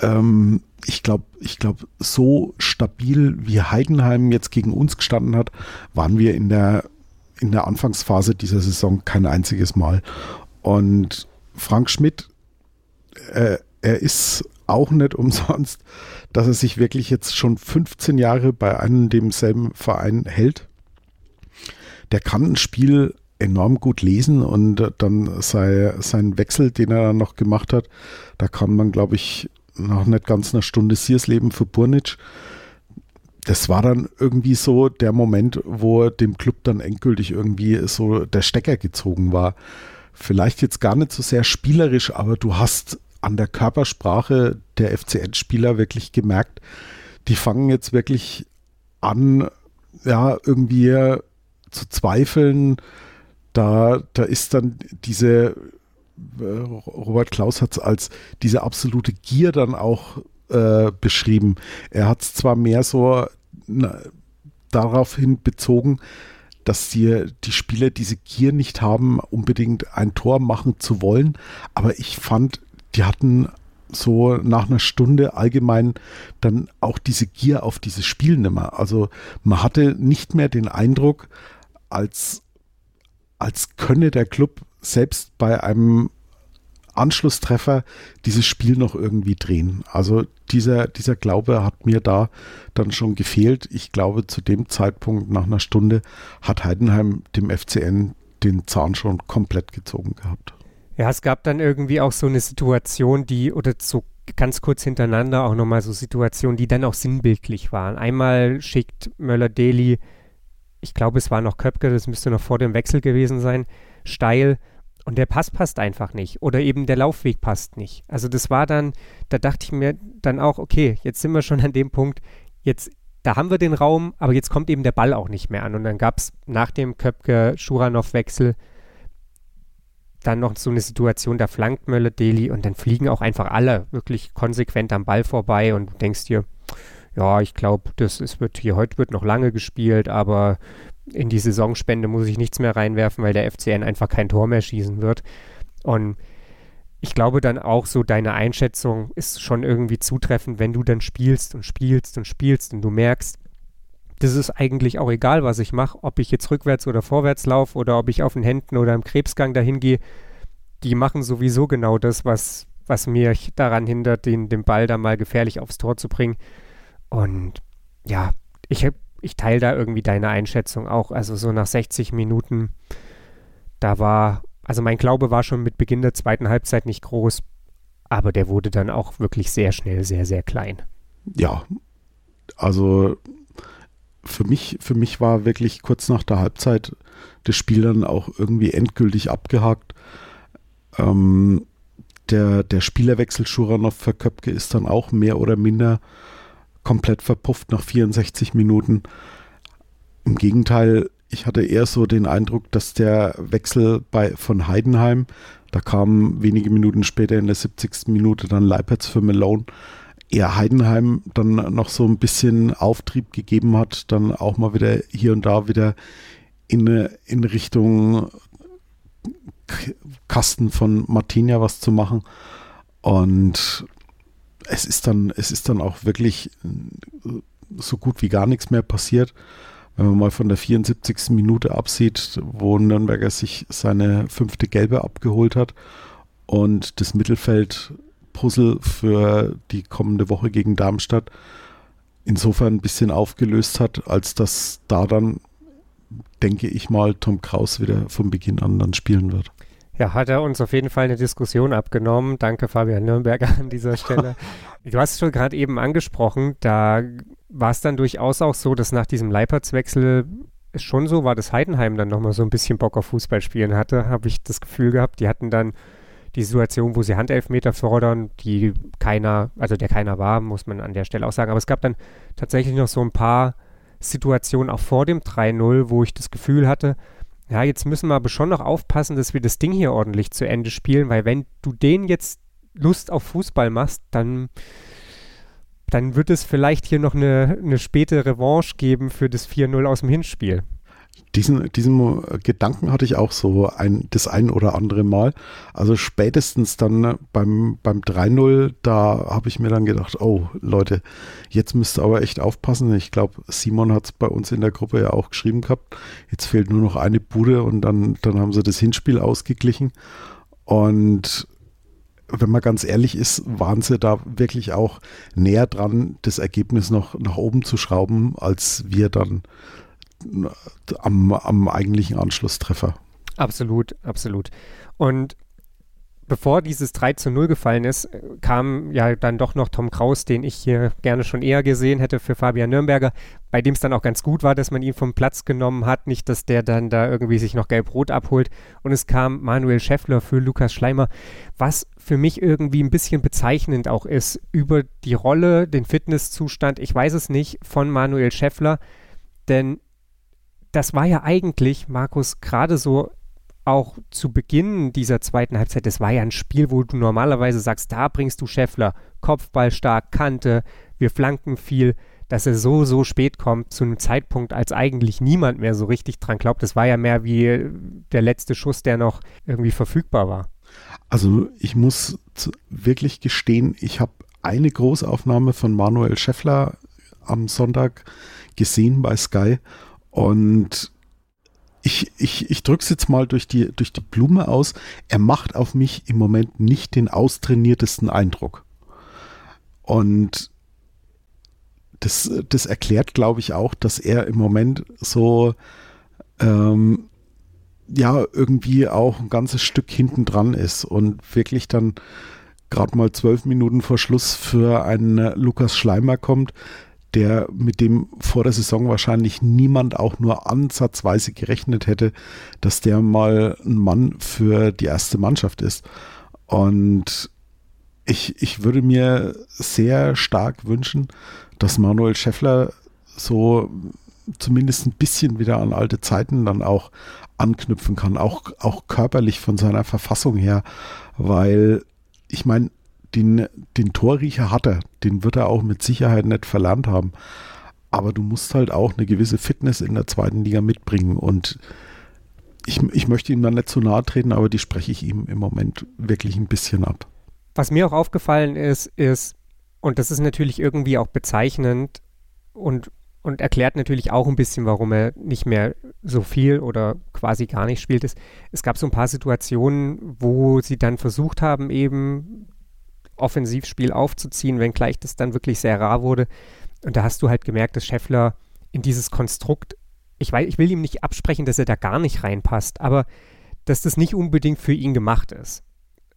[SPEAKER 2] Ähm, ich glaube, ich glaube, so stabil wie Heidenheim jetzt gegen uns gestanden hat, waren wir in der, in der Anfangsphase dieser Saison kein einziges Mal. Und Frank Schmidt, äh, er ist auch nicht umsonst, dass er sich wirklich jetzt schon 15 Jahre bei einem demselben Verein hält. Der kann ein Spiel enorm gut lesen und dann sei, sein Wechsel, den er dann noch gemacht hat, da kann man, glaube ich, nach nicht ganz einer Stunde Siersleben für Burnic. Das war dann irgendwie so der Moment, wo dem Club dann endgültig irgendwie so der Stecker gezogen war. Vielleicht jetzt gar nicht so sehr spielerisch, aber du hast an der Körpersprache der FCN-Spieler wirklich gemerkt, die fangen jetzt wirklich an, ja, irgendwie zu zweifeln. Da, da ist dann diese, äh, Robert Klaus hat es als diese absolute Gier dann auch äh, beschrieben. Er hat es zwar mehr so na, daraufhin bezogen, dass die, die Spieler diese Gier nicht haben, unbedingt ein Tor machen zu wollen, aber ich fand, die hatten so nach einer Stunde allgemein dann auch diese Gier auf dieses Spiel nimmer. Also man hatte nicht mehr den Eindruck, als, als könne der Club selbst bei einem Anschlusstreffer dieses Spiel noch irgendwie drehen. Also dieser, dieser Glaube hat mir da dann schon gefehlt. Ich glaube, zu dem Zeitpunkt nach einer Stunde hat Heidenheim dem FCN den Zahn schon komplett gezogen gehabt.
[SPEAKER 1] Ja, es gab dann irgendwie auch so eine Situation, die, oder so ganz kurz hintereinander auch nochmal so Situationen, die dann auch sinnbildlich waren. Einmal schickt Möller-Deli, ich glaube, es war noch Köpke, das müsste noch vor dem Wechsel gewesen sein, steil und der Pass passt einfach nicht oder eben der Laufweg passt nicht. Also das war dann, da dachte ich mir dann auch, okay, jetzt sind wir schon an dem Punkt, jetzt da haben wir den Raum, aber jetzt kommt eben der Ball auch nicht mehr an. Und dann gab es nach dem Köpke-Schuranov-Wechsel dann noch so eine Situation, da flankt Möller Deli und dann fliegen auch einfach alle wirklich konsequent am Ball vorbei und du denkst dir, ja, ich glaube, das ist, wird hier heute wird noch lange gespielt, aber in die Saisonspende muss ich nichts mehr reinwerfen, weil der FCN einfach kein Tor mehr schießen wird. Und ich glaube dann auch so, deine Einschätzung ist schon irgendwie zutreffend, wenn du dann spielst und spielst und spielst und du merkst, das ist eigentlich auch egal, was ich mache, ob ich jetzt rückwärts oder vorwärts laufe oder ob ich auf den Händen oder im Krebsgang dahin gehe. Die machen sowieso genau das, was, was mir daran hindert, den, den Ball da mal gefährlich aufs Tor zu bringen. Und ja, ich, ich teile da irgendwie deine Einschätzung auch. Also so nach 60 Minuten, da war, also mein Glaube war schon mit Beginn der zweiten Halbzeit nicht groß, aber der wurde dann auch wirklich sehr schnell sehr, sehr klein.
[SPEAKER 2] Ja, also für mich, für mich war wirklich kurz nach der Halbzeit das Spiel dann auch irgendwie endgültig abgehakt. Ähm, der, der Spielerwechsel Schuranov für Köpke ist dann auch mehr oder minder komplett verpufft nach 64 Minuten. Im Gegenteil, ich hatte eher so den Eindruck, dass der Wechsel bei, von Heidenheim, da kam wenige Minuten später in der 70. Minute dann Leipertz für Malone, eher Heidenheim dann noch so ein bisschen Auftrieb gegeben hat, dann auch mal wieder hier und da wieder in, in Richtung Kasten von Martinia was zu machen. Und es ist dann, es ist dann auch wirklich so gut wie gar nichts mehr passiert. Wenn man mal von der 74. Minute absieht, wo Nürnberger sich seine fünfte Gelbe abgeholt hat und das Mittelfeld Puzzle für die kommende Woche gegen Darmstadt insofern ein bisschen aufgelöst hat, als dass da dann, denke ich mal, Tom Kraus wieder von Beginn an dann spielen wird.
[SPEAKER 1] Ja, hat er uns auf jeden Fall eine Diskussion abgenommen. Danke, Fabian Nürnberger, an dieser Stelle. du hast es schon gerade eben angesprochen, da war es dann durchaus auch so, dass nach diesem Leipertswechsel es schon so war, dass Heidenheim dann nochmal so ein bisschen Bock auf Fußball spielen hatte, habe ich das Gefühl gehabt. Die hatten dann die Situation, wo sie Handelfmeter fordern, die keiner, also der keiner war, muss man an der Stelle auch sagen. Aber es gab dann tatsächlich noch so ein paar Situationen auch vor dem 3-0, wo ich das Gefühl hatte, ja, jetzt müssen wir aber schon noch aufpassen, dass wir das Ding hier ordentlich zu Ende spielen, weil wenn du den jetzt Lust auf Fußball machst, dann dann wird es vielleicht hier noch eine, eine späte Revanche geben für das 4-0 aus dem Hinspiel.
[SPEAKER 2] Diesen, diesen Gedanken hatte ich auch so ein, das ein oder andere Mal. Also spätestens dann beim, beim 3-0, da habe ich mir dann gedacht, oh Leute, jetzt müsst ihr aber echt aufpassen. Ich glaube, Simon hat es bei uns in der Gruppe ja auch geschrieben gehabt. Jetzt fehlt nur noch eine Bude und dann, dann haben sie das Hinspiel ausgeglichen. Und wenn man ganz ehrlich ist, waren sie da wirklich auch näher dran, das Ergebnis noch nach oben zu schrauben, als wir dann am, am eigentlichen Anschlusstreffer.
[SPEAKER 1] Absolut, absolut. Und bevor dieses 3 zu 0 gefallen ist, kam ja dann doch noch Tom Kraus, den ich hier gerne schon eher gesehen hätte für Fabian Nürnberger, bei dem es dann auch ganz gut war, dass man ihn vom Platz genommen hat, nicht, dass der dann da irgendwie sich noch gelb-rot abholt. Und es kam Manuel Schäffler für Lukas Schleimer, was für mich irgendwie ein bisschen bezeichnend auch ist über die Rolle, den Fitnesszustand, ich weiß es nicht, von Manuel Schäffler, denn das war ja eigentlich, Markus, gerade so auch zu Beginn dieser zweiten Halbzeit, das war ja ein Spiel, wo du normalerweise sagst, da bringst du Scheffler, Kopfball stark, Kante, wir flanken viel, dass er so, so spät kommt, zu einem Zeitpunkt, als eigentlich niemand mehr so richtig dran glaubt. Das war ja mehr wie der letzte Schuss, der noch irgendwie verfügbar war.
[SPEAKER 2] Also ich muss wirklich gestehen, ich habe eine Großaufnahme von Manuel Scheffler am Sonntag gesehen bei Sky und ich, ich, ich drücke es jetzt mal durch die, durch die Blume aus. Er macht auf mich im Moment nicht den austrainiertesten Eindruck. Und das, das erklärt, glaube ich, auch, dass er im Moment so, ähm, ja, irgendwie auch ein ganzes Stück hinten dran ist und wirklich dann gerade mal zwölf Minuten vor Schluss für einen Lukas Schleimer kommt, der mit dem vor der Saison wahrscheinlich niemand auch nur ansatzweise gerechnet hätte, dass der mal ein Mann für die erste Mannschaft ist. Und ich, ich würde mir sehr stark wünschen, dass Manuel Scheffler so zumindest ein bisschen wieder an alte Zeiten dann auch anknüpfen kann, auch, auch körperlich von seiner Verfassung her, weil ich meine, den, den Torriecher hat er, den wird er auch mit Sicherheit nicht verlernt haben. Aber du musst halt auch eine gewisse Fitness in der zweiten Liga mitbringen und ich, ich möchte ihm da nicht zu nahe treten, aber die spreche ich ihm im Moment wirklich ein bisschen ab.
[SPEAKER 1] Was mir auch aufgefallen ist, ist, und das ist natürlich irgendwie auch bezeichnend und, und erklärt natürlich auch ein bisschen, warum er nicht mehr so viel oder quasi gar nicht spielt, ist, es gab so ein paar Situationen, wo sie dann versucht haben, eben Offensivspiel aufzuziehen, wenngleich das dann wirklich sehr rar wurde. Und da hast du halt gemerkt, dass Scheffler in dieses Konstrukt, ich, weiß, ich will ihm nicht absprechen, dass er da gar nicht reinpasst, aber dass das nicht unbedingt für ihn gemacht ist.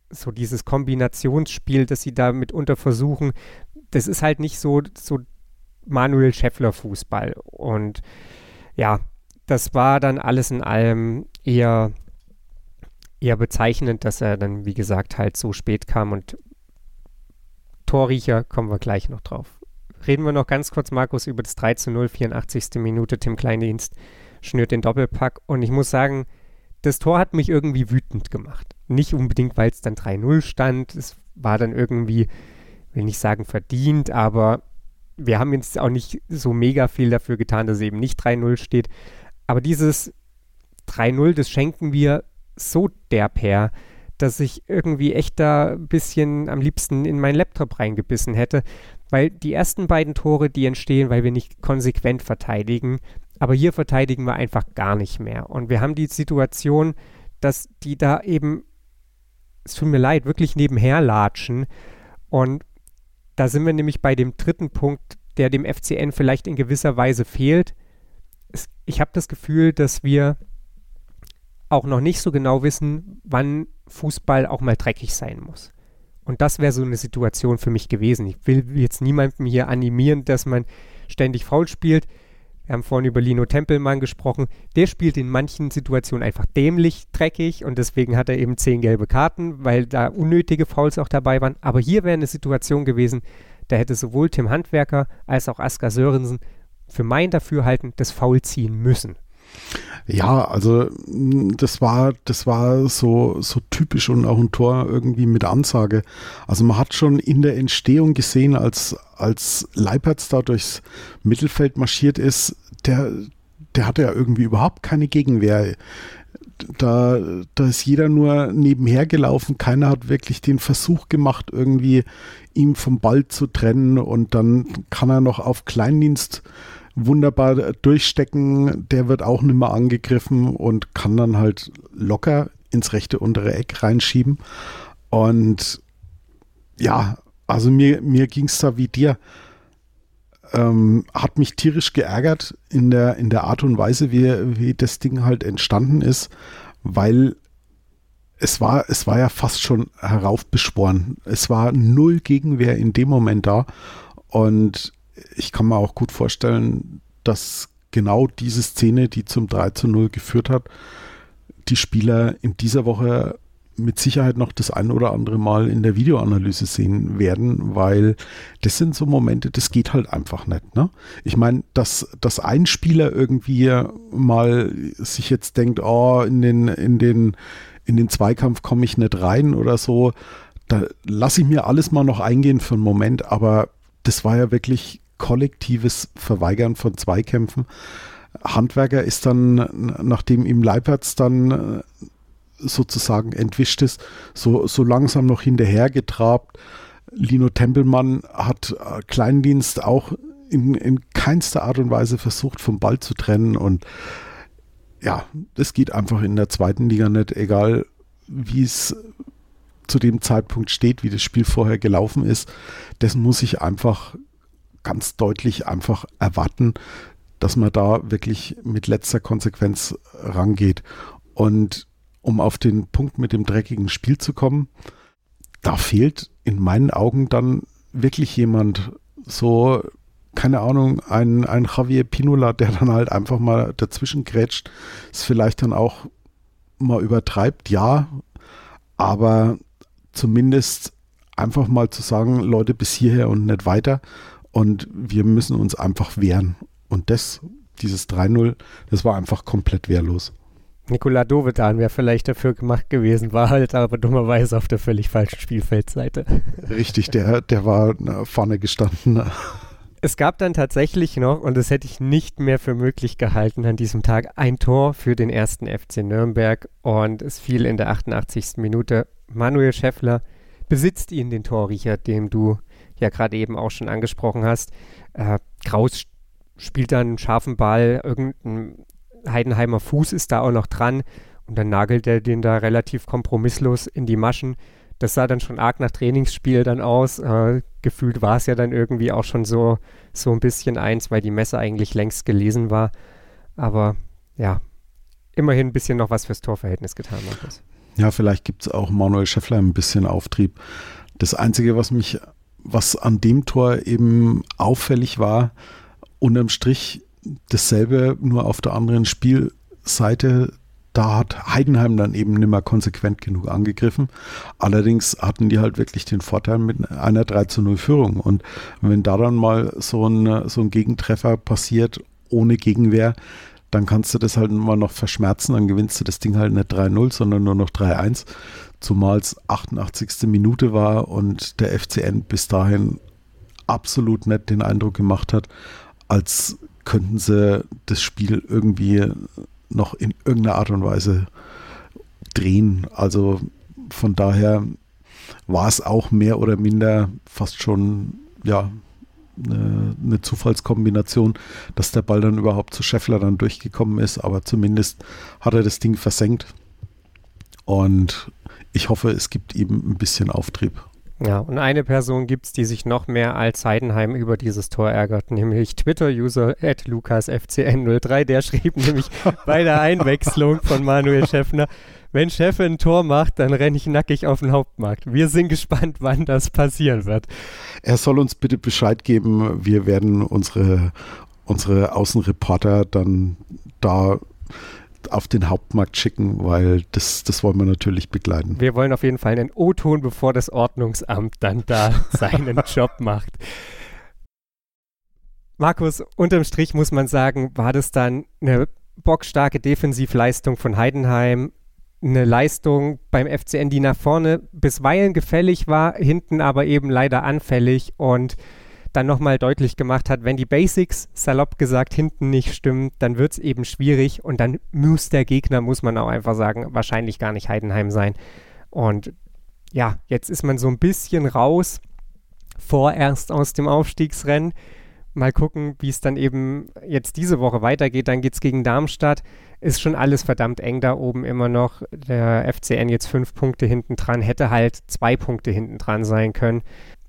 [SPEAKER 1] So dieses Kombinationsspiel, das sie da mitunter versuchen, das ist halt nicht so, so Manuel Scheffler Fußball. Und ja, das war dann alles in allem eher, eher bezeichnend, dass er dann, wie gesagt, halt so spät kam und Torriecher kommen wir gleich noch drauf. Reden wir noch ganz kurz, Markus, über das 3 zu 0, 84. Minute. Tim Kleindienst schnürt den Doppelpack. Und ich muss sagen, das Tor hat mich irgendwie wütend gemacht. Nicht unbedingt, weil es dann 3-0 stand. Es war dann irgendwie, will nicht sagen verdient, aber wir haben jetzt auch nicht so mega viel dafür getan, dass es eben nicht 3-0 steht. Aber dieses 3-0, das schenken wir so derb her dass ich irgendwie echt da ein bisschen am liebsten in meinen Laptop reingebissen hätte, weil die ersten beiden Tore, die entstehen, weil wir nicht konsequent verteidigen, aber hier verteidigen wir einfach gar nicht mehr. Und wir haben die Situation, dass die da eben, es tut mir leid, wirklich nebenher latschen. Und da sind wir nämlich bei dem dritten Punkt, der dem FCN vielleicht in gewisser Weise fehlt. Ich habe das Gefühl, dass wir auch noch nicht so genau wissen, wann Fußball auch mal dreckig sein muss. Und das wäre so eine Situation für mich gewesen. Ich will jetzt niemandem hier animieren, dass man ständig faul spielt. Wir haben vorhin über Lino Tempelmann gesprochen. Der spielt in manchen Situationen einfach dämlich dreckig und deswegen hat er eben zehn gelbe Karten, weil da unnötige Fouls auch dabei waren. Aber hier wäre eine Situation gewesen, da hätte sowohl Tim Handwerker als auch Asker Sörensen für mein Dafürhalten das Foul ziehen müssen.
[SPEAKER 2] Ja, also mm, das war, das war so, so typisch und auch ein Tor irgendwie mit Ansage. Also man hat schon in der Entstehung gesehen, als, als Leipertz da durchs Mittelfeld marschiert ist, der, der hatte ja irgendwie überhaupt keine Gegenwehr. Da, da ist jeder nur nebenher gelaufen, keiner hat wirklich den Versuch gemacht, irgendwie ihm vom Ball zu trennen und dann kann er noch auf Kleindienst wunderbar durchstecken. Der wird auch nicht mehr angegriffen und kann dann halt locker ins rechte untere Eck reinschieben. Und ja, also mir, mir ging es da wie dir. Ähm, hat mich tierisch geärgert in der, in der Art und Weise, wie, wie das Ding halt entstanden ist, weil es war, es war ja fast schon heraufbeschworen. Es war null Gegenwehr in dem Moment da. Und ich kann mir auch gut vorstellen, dass genau diese Szene, die zum 3 zu 0 geführt hat, die Spieler in dieser Woche mit Sicherheit noch das ein oder andere Mal in der Videoanalyse sehen werden, weil das sind so Momente, das geht halt einfach nicht. Ne? Ich meine, dass, dass ein Spieler irgendwie mal sich jetzt denkt, oh, in den, in den, in den Zweikampf komme ich nicht rein oder so, da lasse ich mir alles mal noch eingehen für einen Moment, aber das war ja wirklich kollektives Verweigern von Zweikämpfen. Handwerker ist dann, nachdem ihm Leipertz dann äh, sozusagen entwischt ist, so, so langsam noch hinterher getrabt. Lino Tempelmann hat äh, Kleindienst auch in, in keinster Art und Weise versucht, vom Ball zu trennen. Und ja, das geht einfach in der zweiten Liga nicht, egal wie es zu dem Zeitpunkt steht, wie das Spiel vorher gelaufen ist. Dessen muss ich einfach ganz deutlich einfach erwarten, dass man da wirklich mit letzter Konsequenz rangeht. Und um auf den Punkt mit dem dreckigen Spiel zu kommen, da fehlt in meinen Augen dann wirklich jemand, so, keine Ahnung, ein, ein Javier Pinola, der dann halt einfach mal dazwischen grätscht, es vielleicht dann auch mal übertreibt, ja, aber zumindest einfach mal zu sagen, Leute, bis hierher und nicht weiter und wir müssen uns einfach wehren. Und das, dieses 3-0, das war einfach komplett wehrlos.
[SPEAKER 1] Nikola Dovedan wäre vielleicht dafür gemacht gewesen, war halt aber dummerweise auf der völlig falschen Spielfeldseite.
[SPEAKER 2] Richtig, der, der war vorne gestanden.
[SPEAKER 1] Es gab dann tatsächlich noch, und das hätte ich nicht mehr für möglich gehalten an diesem Tag, ein Tor für den ersten FC Nürnberg und es fiel in der 88. Minute. Manuel Schäffler besitzt ihn, den Torriecher, dem du ja gerade eben auch schon angesprochen hast. Äh, Kraus spielt dann einen scharfen Ball, irgendein Heidenheimer Fuß ist da auch noch dran und dann nagelt er den da relativ kompromisslos in die Maschen. Das sah dann schon arg nach Trainingsspiel dann aus. Äh, gefühlt war es ja dann irgendwie auch schon so, so ein bisschen eins, weil die Messe eigentlich längst gelesen war. Aber ja, immerhin ein bisschen noch was fürs Torverhältnis getan, Markus.
[SPEAKER 2] Ja, vielleicht gibt es auch Manuel Schäffler ein bisschen Auftrieb. Das Einzige, was mich was an dem Tor eben auffällig war, unterm Strich dasselbe, nur auf der anderen Spielseite. Da hat Heidenheim dann eben nicht mehr konsequent genug angegriffen. Allerdings hatten die halt wirklich den Vorteil mit einer 3 zu 0 Führung. Und wenn da dann mal so ein, so ein Gegentreffer passiert, ohne Gegenwehr, dann kannst du das halt immer noch verschmerzen. Dann gewinnst du das Ding halt nicht 3-0, sondern nur noch 3-1 zumal es 88. Minute war und der FCN bis dahin absolut nicht den Eindruck gemacht hat, als könnten sie das Spiel irgendwie noch in irgendeiner Art und Weise drehen. Also von daher war es auch mehr oder minder fast schon ja eine, Zufallskombination, dass der Ball dann überhaupt zu Scheffler dann durchgekommen ist, aber zumindest hat er das Ding versenkt. Und ich hoffe, es gibt ihm ein bisschen Auftrieb.
[SPEAKER 1] Ja, und eine Person gibt es, die sich noch mehr als Heidenheim über dieses Tor ärgert, nämlich Twitter-User LukasFCN03. Der schrieb nämlich bei der Einwechslung von Manuel Schäffner, wenn Chef ein Tor macht, dann renne ich nackig auf den Hauptmarkt. Wir sind gespannt, wann das passieren wird.
[SPEAKER 2] Er soll uns bitte Bescheid geben. Wir werden unsere, unsere Außenreporter dann da auf den Hauptmarkt schicken, weil das, das wollen wir natürlich begleiten.
[SPEAKER 1] Wir wollen auf jeden Fall einen O-Ton, bevor das Ordnungsamt dann da seinen Job macht. Markus, unterm Strich muss man sagen, war das dann eine bockstarke Defensivleistung von Heidenheim, eine Leistung beim FCN, die nach vorne bisweilen gefällig war, hinten aber eben leider anfällig und dann nochmal deutlich gemacht hat, wenn die Basics, salopp gesagt, hinten nicht stimmen, dann wird es eben schwierig und dann muss der Gegner, muss man auch einfach sagen, wahrscheinlich gar nicht Heidenheim sein. Und ja, jetzt ist man so ein bisschen raus, vorerst aus dem Aufstiegsrennen. Mal gucken, wie es dann eben jetzt diese Woche weitergeht. Dann geht es gegen Darmstadt. Ist schon alles verdammt eng da oben immer noch. Der FCN jetzt fünf Punkte hinten dran, hätte halt zwei Punkte hinten dran sein können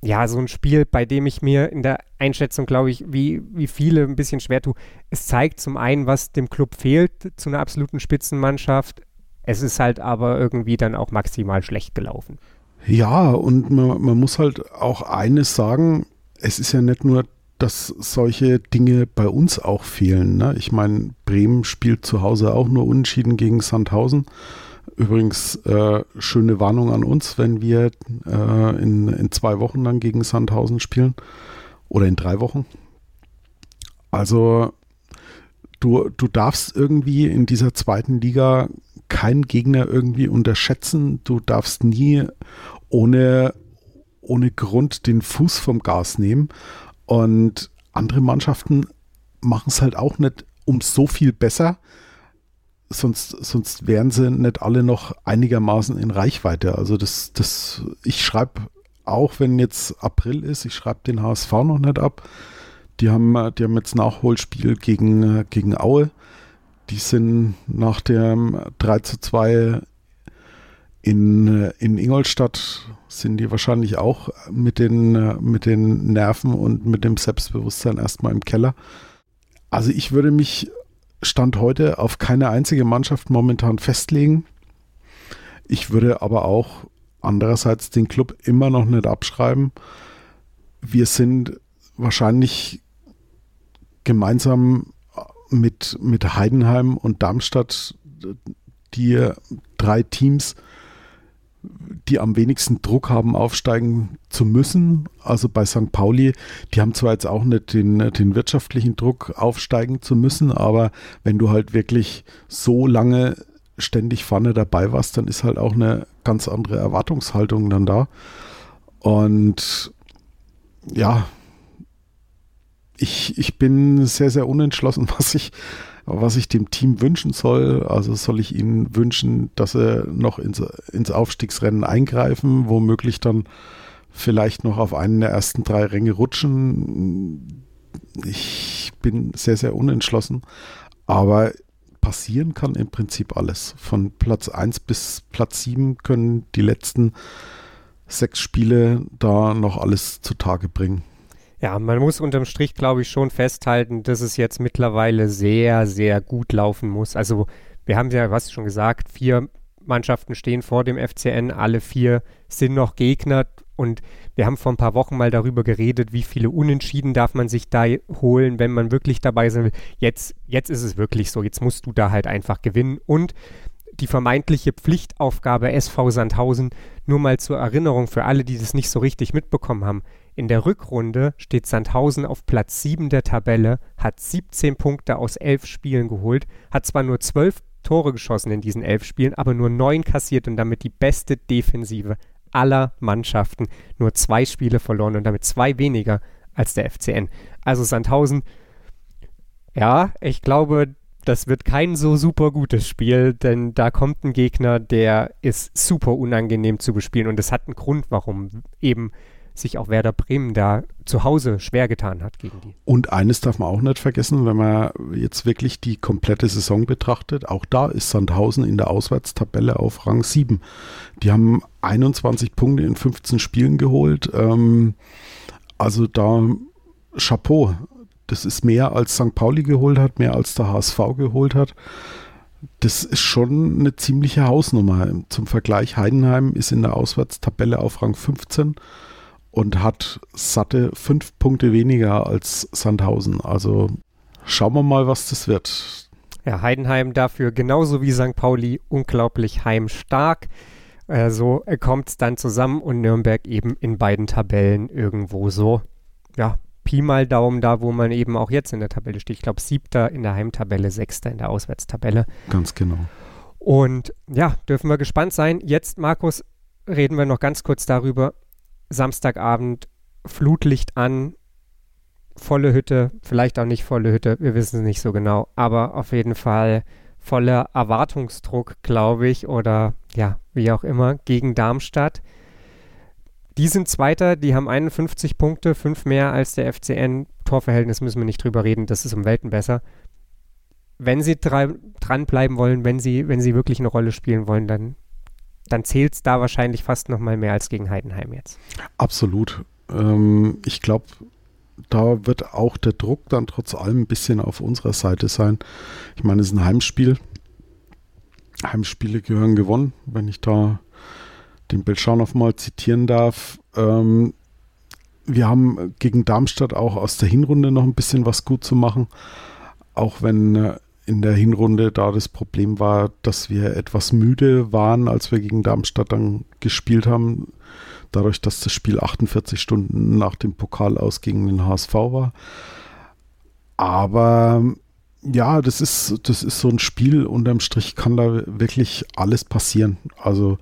[SPEAKER 1] ja, so ein Spiel, bei dem ich mir in der Einschätzung, glaube ich, wie, wie viele ein bisschen schwer tue. Es zeigt zum einen, was dem Club fehlt zu einer absoluten Spitzenmannschaft. Es ist halt aber irgendwie dann auch maximal schlecht gelaufen.
[SPEAKER 2] Ja, und man, man muss halt auch eines sagen, es ist ja nicht nur, dass solche Dinge bei uns auch fehlen. Ne? Ich meine, Bremen spielt zu Hause auch nur unentschieden gegen Sandhausen. Übrigens, äh, schöne Warnung an uns, wenn wir äh, in, in zwei Wochen dann gegen Sandhausen spielen. Oder in drei Wochen. Also, du, du darfst irgendwie in dieser zweiten Liga keinen Gegner irgendwie unterschätzen. Du darfst nie ohne, ohne Grund den Fuß vom Gas nehmen. Und andere Mannschaften machen es halt auch nicht um so viel besser sonst, sonst wären sie nicht alle noch einigermaßen in Reichweite. Also das, das, ich schreibe auch, wenn jetzt April ist, ich schreibe den HSV noch nicht ab. Die haben, die haben jetzt Nachholspiel gegen, gegen Aue. Die sind nach dem 3 zu 2 in, in Ingolstadt sind die wahrscheinlich auch mit den, mit den Nerven und mit dem Selbstbewusstsein erstmal im Keller. Also ich würde mich Stand heute auf keine einzige Mannschaft momentan festlegen. Ich würde aber auch andererseits den Club immer noch nicht abschreiben. Wir sind wahrscheinlich gemeinsam mit, mit Heidenheim und Darmstadt die drei Teams, die am wenigsten Druck haben, aufsteigen zu müssen. Also bei St. Pauli, die haben zwar jetzt auch nicht den, den wirtschaftlichen Druck, aufsteigen zu müssen, aber wenn du halt wirklich so lange ständig vorne dabei warst, dann ist halt auch eine ganz andere Erwartungshaltung dann da. Und ja, ich, ich bin sehr, sehr unentschlossen, was ich, was ich dem Team wünschen soll. Also soll ich ihnen wünschen, dass sie noch ins, ins Aufstiegsrennen eingreifen, womöglich dann vielleicht noch auf einen der ersten drei Ränge rutschen. Ich bin sehr, sehr unentschlossen. Aber passieren kann im Prinzip alles. Von Platz 1 bis Platz 7 können die letzten sechs Spiele da noch alles zutage bringen.
[SPEAKER 1] Ja, man muss unterm Strich, glaube ich, schon festhalten, dass es jetzt mittlerweile sehr, sehr gut laufen muss. Also wir haben ja, was schon gesagt, vier Mannschaften stehen vor dem FCN, alle vier sind noch Gegner und wir haben vor ein paar Wochen mal darüber geredet, wie viele Unentschieden darf man sich da holen, wenn man wirklich dabei sein will. Jetzt, jetzt ist es wirklich so, jetzt musst du da halt einfach gewinnen und die vermeintliche Pflichtaufgabe SV Sandhausen, nur mal zur Erinnerung für alle, die das nicht so richtig mitbekommen haben. In der Rückrunde steht Sandhausen auf Platz 7 der Tabelle, hat 17 Punkte aus 11 Spielen geholt, hat zwar nur 12 Tore geschossen in diesen 11 Spielen, aber nur 9 kassiert und damit die beste Defensive aller Mannschaften. Nur zwei Spiele verloren und damit zwei weniger als der FCN. Also Sandhausen, ja, ich glaube, das wird kein so super gutes Spiel, denn da kommt ein Gegner, der ist super unangenehm zu bespielen und es hat einen Grund, warum eben sich auch Werder Bremen da zu Hause schwer getan hat gegen die.
[SPEAKER 2] Und eines darf man auch nicht vergessen, wenn man jetzt wirklich die komplette Saison betrachtet, auch da ist Sandhausen in der Auswärtstabelle auf Rang 7. Die haben 21 Punkte in 15 Spielen geholt. Ähm, also da Chapeau. Das ist mehr als St. Pauli geholt hat, mehr als der HSV geholt hat. Das ist schon eine ziemliche Hausnummer. Zum Vergleich, Heidenheim ist in der Auswärtstabelle auf Rang 15 und hat satte fünf Punkte weniger als Sandhausen. Also schauen wir mal, was das wird.
[SPEAKER 1] Ja, Heidenheim dafür genauso wie St. Pauli unglaublich heimstark. Äh, so kommt es dann zusammen und Nürnberg eben in beiden Tabellen irgendwo so, ja, Pi mal Daumen da, wo man eben auch jetzt in der Tabelle steht. Ich glaube, siebter in der Heimtabelle, sechster in der Auswärtstabelle.
[SPEAKER 2] Ganz genau.
[SPEAKER 1] Und ja, dürfen wir gespannt sein. Jetzt, Markus, reden wir noch ganz kurz darüber. Samstagabend, Flutlicht an, volle Hütte, vielleicht auch nicht volle Hütte, wir wissen es nicht so genau, aber auf jeden Fall voller Erwartungsdruck, glaube ich, oder ja, wie auch immer, gegen Darmstadt. Die sind Zweiter, die haben 51 Punkte, fünf mehr als der FCN. Torverhältnis müssen wir nicht drüber reden, das ist um Welten besser. Wenn sie dranbleiben wollen, wenn sie, wenn sie wirklich eine Rolle spielen wollen, dann, dann zählt es da wahrscheinlich fast noch mal mehr als gegen Heidenheim jetzt.
[SPEAKER 2] Absolut. Ähm, ich glaube, da wird auch der Druck dann trotz allem ein bisschen auf unserer Seite sein. Ich meine, es ist ein Heimspiel. Heimspiele gehören gewonnen, wenn ich da den Belschanow mal zitieren darf. Ähm, wir haben gegen Darmstadt auch aus der Hinrunde noch ein bisschen was gut zu machen. Auch wenn äh, in der Hinrunde da das Problem war, dass wir etwas müde waren, als wir gegen Darmstadt dann gespielt haben dadurch, dass das Spiel 48 Stunden nach dem Pokal aus gegen den HSV war. Aber ja, das ist, das ist so ein Spiel, unterm Strich kann da wirklich alles passieren. Also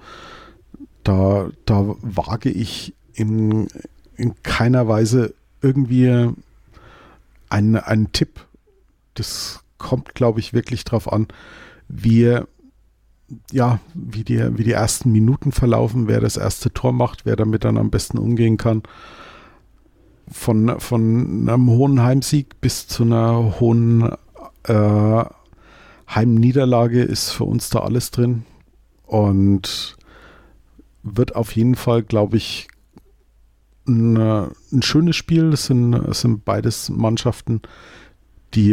[SPEAKER 2] da, da wage ich in, in keiner Weise irgendwie einen, einen Tipp. Das kommt, glaube ich, wirklich darauf an, wie ja, wie die, wie die ersten Minuten verlaufen, wer das erste Tor macht, wer damit dann am besten umgehen kann. Von, von einem hohen Heimsieg bis zu einer hohen äh, Heimniederlage ist für uns da alles drin. Und wird auf jeden Fall, glaube ich, ein, ein schönes Spiel. Es sind, es sind beides Mannschaften, die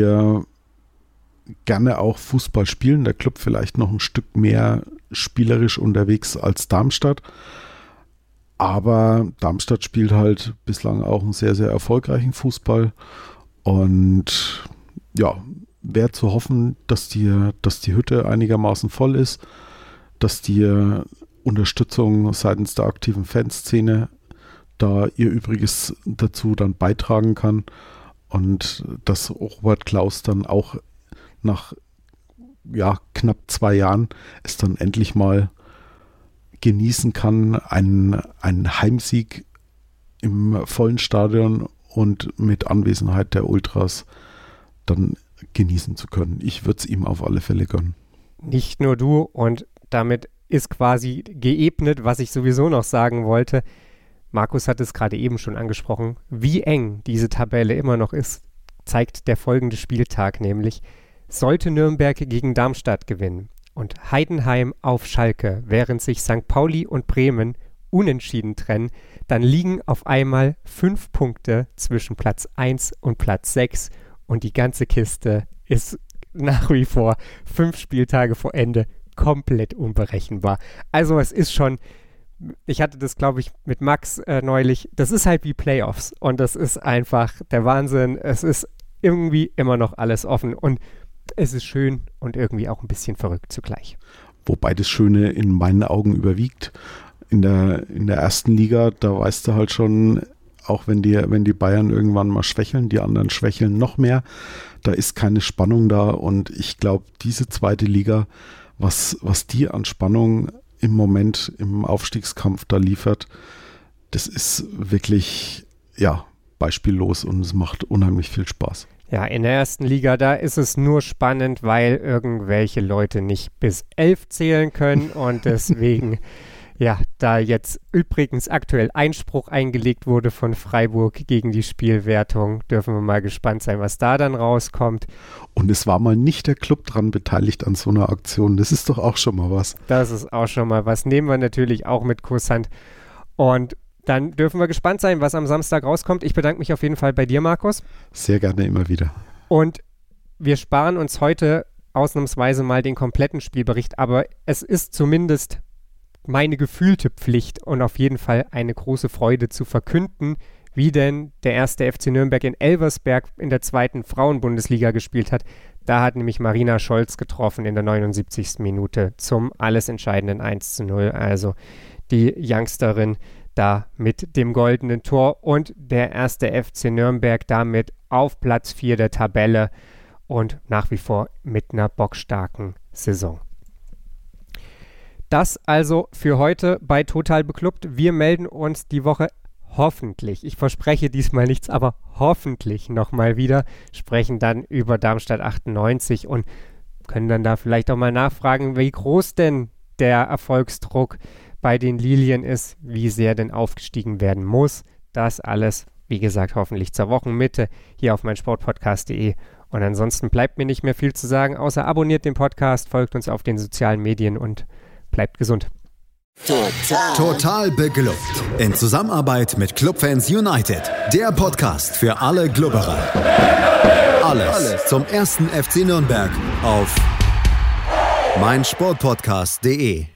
[SPEAKER 2] gerne auch Fußball spielen. Der Club vielleicht noch ein Stück mehr spielerisch unterwegs als Darmstadt. Aber Darmstadt spielt halt bislang auch einen sehr, sehr erfolgreichen Fußball. Und ja, wäre zu hoffen, dass die, dass die Hütte einigermaßen voll ist, dass die Unterstützung seitens der aktiven Fanszene da ihr Übriges dazu dann beitragen kann und dass Robert Klaus dann auch nach ja, knapp zwei Jahren es dann endlich mal genießen kann, einen, einen Heimsieg im vollen Stadion und mit Anwesenheit der Ultras dann genießen zu können. Ich würde es ihm auf alle Fälle gönnen.
[SPEAKER 1] Nicht nur du und damit ist quasi geebnet, was ich sowieso noch sagen wollte. Markus hat es gerade eben schon angesprochen, wie eng diese Tabelle immer noch ist, zeigt der folgende Spieltag nämlich. Sollte Nürnberg gegen Darmstadt gewinnen und Heidenheim auf Schalke, während sich St. Pauli und Bremen unentschieden trennen, dann liegen auf einmal fünf Punkte zwischen Platz 1 und Platz 6 und die ganze Kiste ist nach wie vor fünf Spieltage vor Ende komplett unberechenbar. Also es ist schon, ich hatte das glaube ich mit Max äh, neulich, das ist halt wie Playoffs und das ist einfach der Wahnsinn. Es ist irgendwie immer noch alles offen und es ist schön und irgendwie auch ein bisschen verrückt zugleich.
[SPEAKER 2] Wobei das Schöne in meinen Augen überwiegt. In der, in der ersten Liga, da weißt du halt schon, auch wenn die, wenn die Bayern irgendwann mal schwächeln, die anderen schwächeln noch mehr. Da ist keine Spannung da und ich glaube, diese zweite Liga, was, was die an Spannung im Moment im Aufstiegskampf da liefert, das ist wirklich, ja, beispiellos und es macht unheimlich viel Spaß.
[SPEAKER 1] Ja, in der ersten Liga, da ist es nur spannend, weil irgendwelche Leute nicht bis elf zählen können und deswegen, ja, da jetzt übrigens aktuell Einspruch eingelegt wurde von Freiburg gegen die Spielwertung, dürfen wir mal gespannt sein, was da dann rauskommt.
[SPEAKER 2] Und es war mal nicht der Club dran beteiligt an so einer Aktion. Das ist doch auch schon mal was.
[SPEAKER 1] Das ist auch schon mal was. Nehmen wir natürlich auch mit Kusshand. Und dann dürfen wir gespannt sein, was am Samstag rauskommt. Ich bedanke mich auf jeden Fall bei dir, Markus.
[SPEAKER 2] Sehr gerne immer wieder.
[SPEAKER 1] Und wir sparen uns heute ausnahmsweise mal den kompletten Spielbericht, aber es ist zumindest meine gefühlte Pflicht und auf jeden Fall eine große Freude zu verkünden, wie denn der erste FC Nürnberg in Elversberg in der zweiten Frauenbundesliga gespielt hat. Da hat nämlich Marina Scholz getroffen in der 79. Minute zum alles entscheidenden 1 zu 0. Also die Youngsterin da mit dem goldenen Tor und der erste FC Nürnberg damit auf Platz 4 der Tabelle und nach wie vor mit einer bockstarken Saison. Das also für heute bei Total Beklubbt. Wir melden uns die Woche hoffentlich, ich verspreche diesmal nichts, aber hoffentlich nochmal wieder, sprechen dann über Darmstadt 98 und können dann da vielleicht auch mal nachfragen, wie groß denn der Erfolgsdruck bei den Lilien ist, wie sehr denn aufgestiegen werden muss. Das alles, wie gesagt, hoffentlich zur Wochenmitte hier auf meinsportpodcast.de. Und ansonsten bleibt mir nicht mehr viel zu sagen, außer abonniert den Podcast, folgt uns auf den sozialen Medien und bleibt gesund.
[SPEAKER 3] Total. Total beglückt. In Zusammenarbeit mit Clubfans United. Der Podcast für alle Glubberer. Alles, Alles zum ersten FC Nürnberg auf meinsportpodcast.de.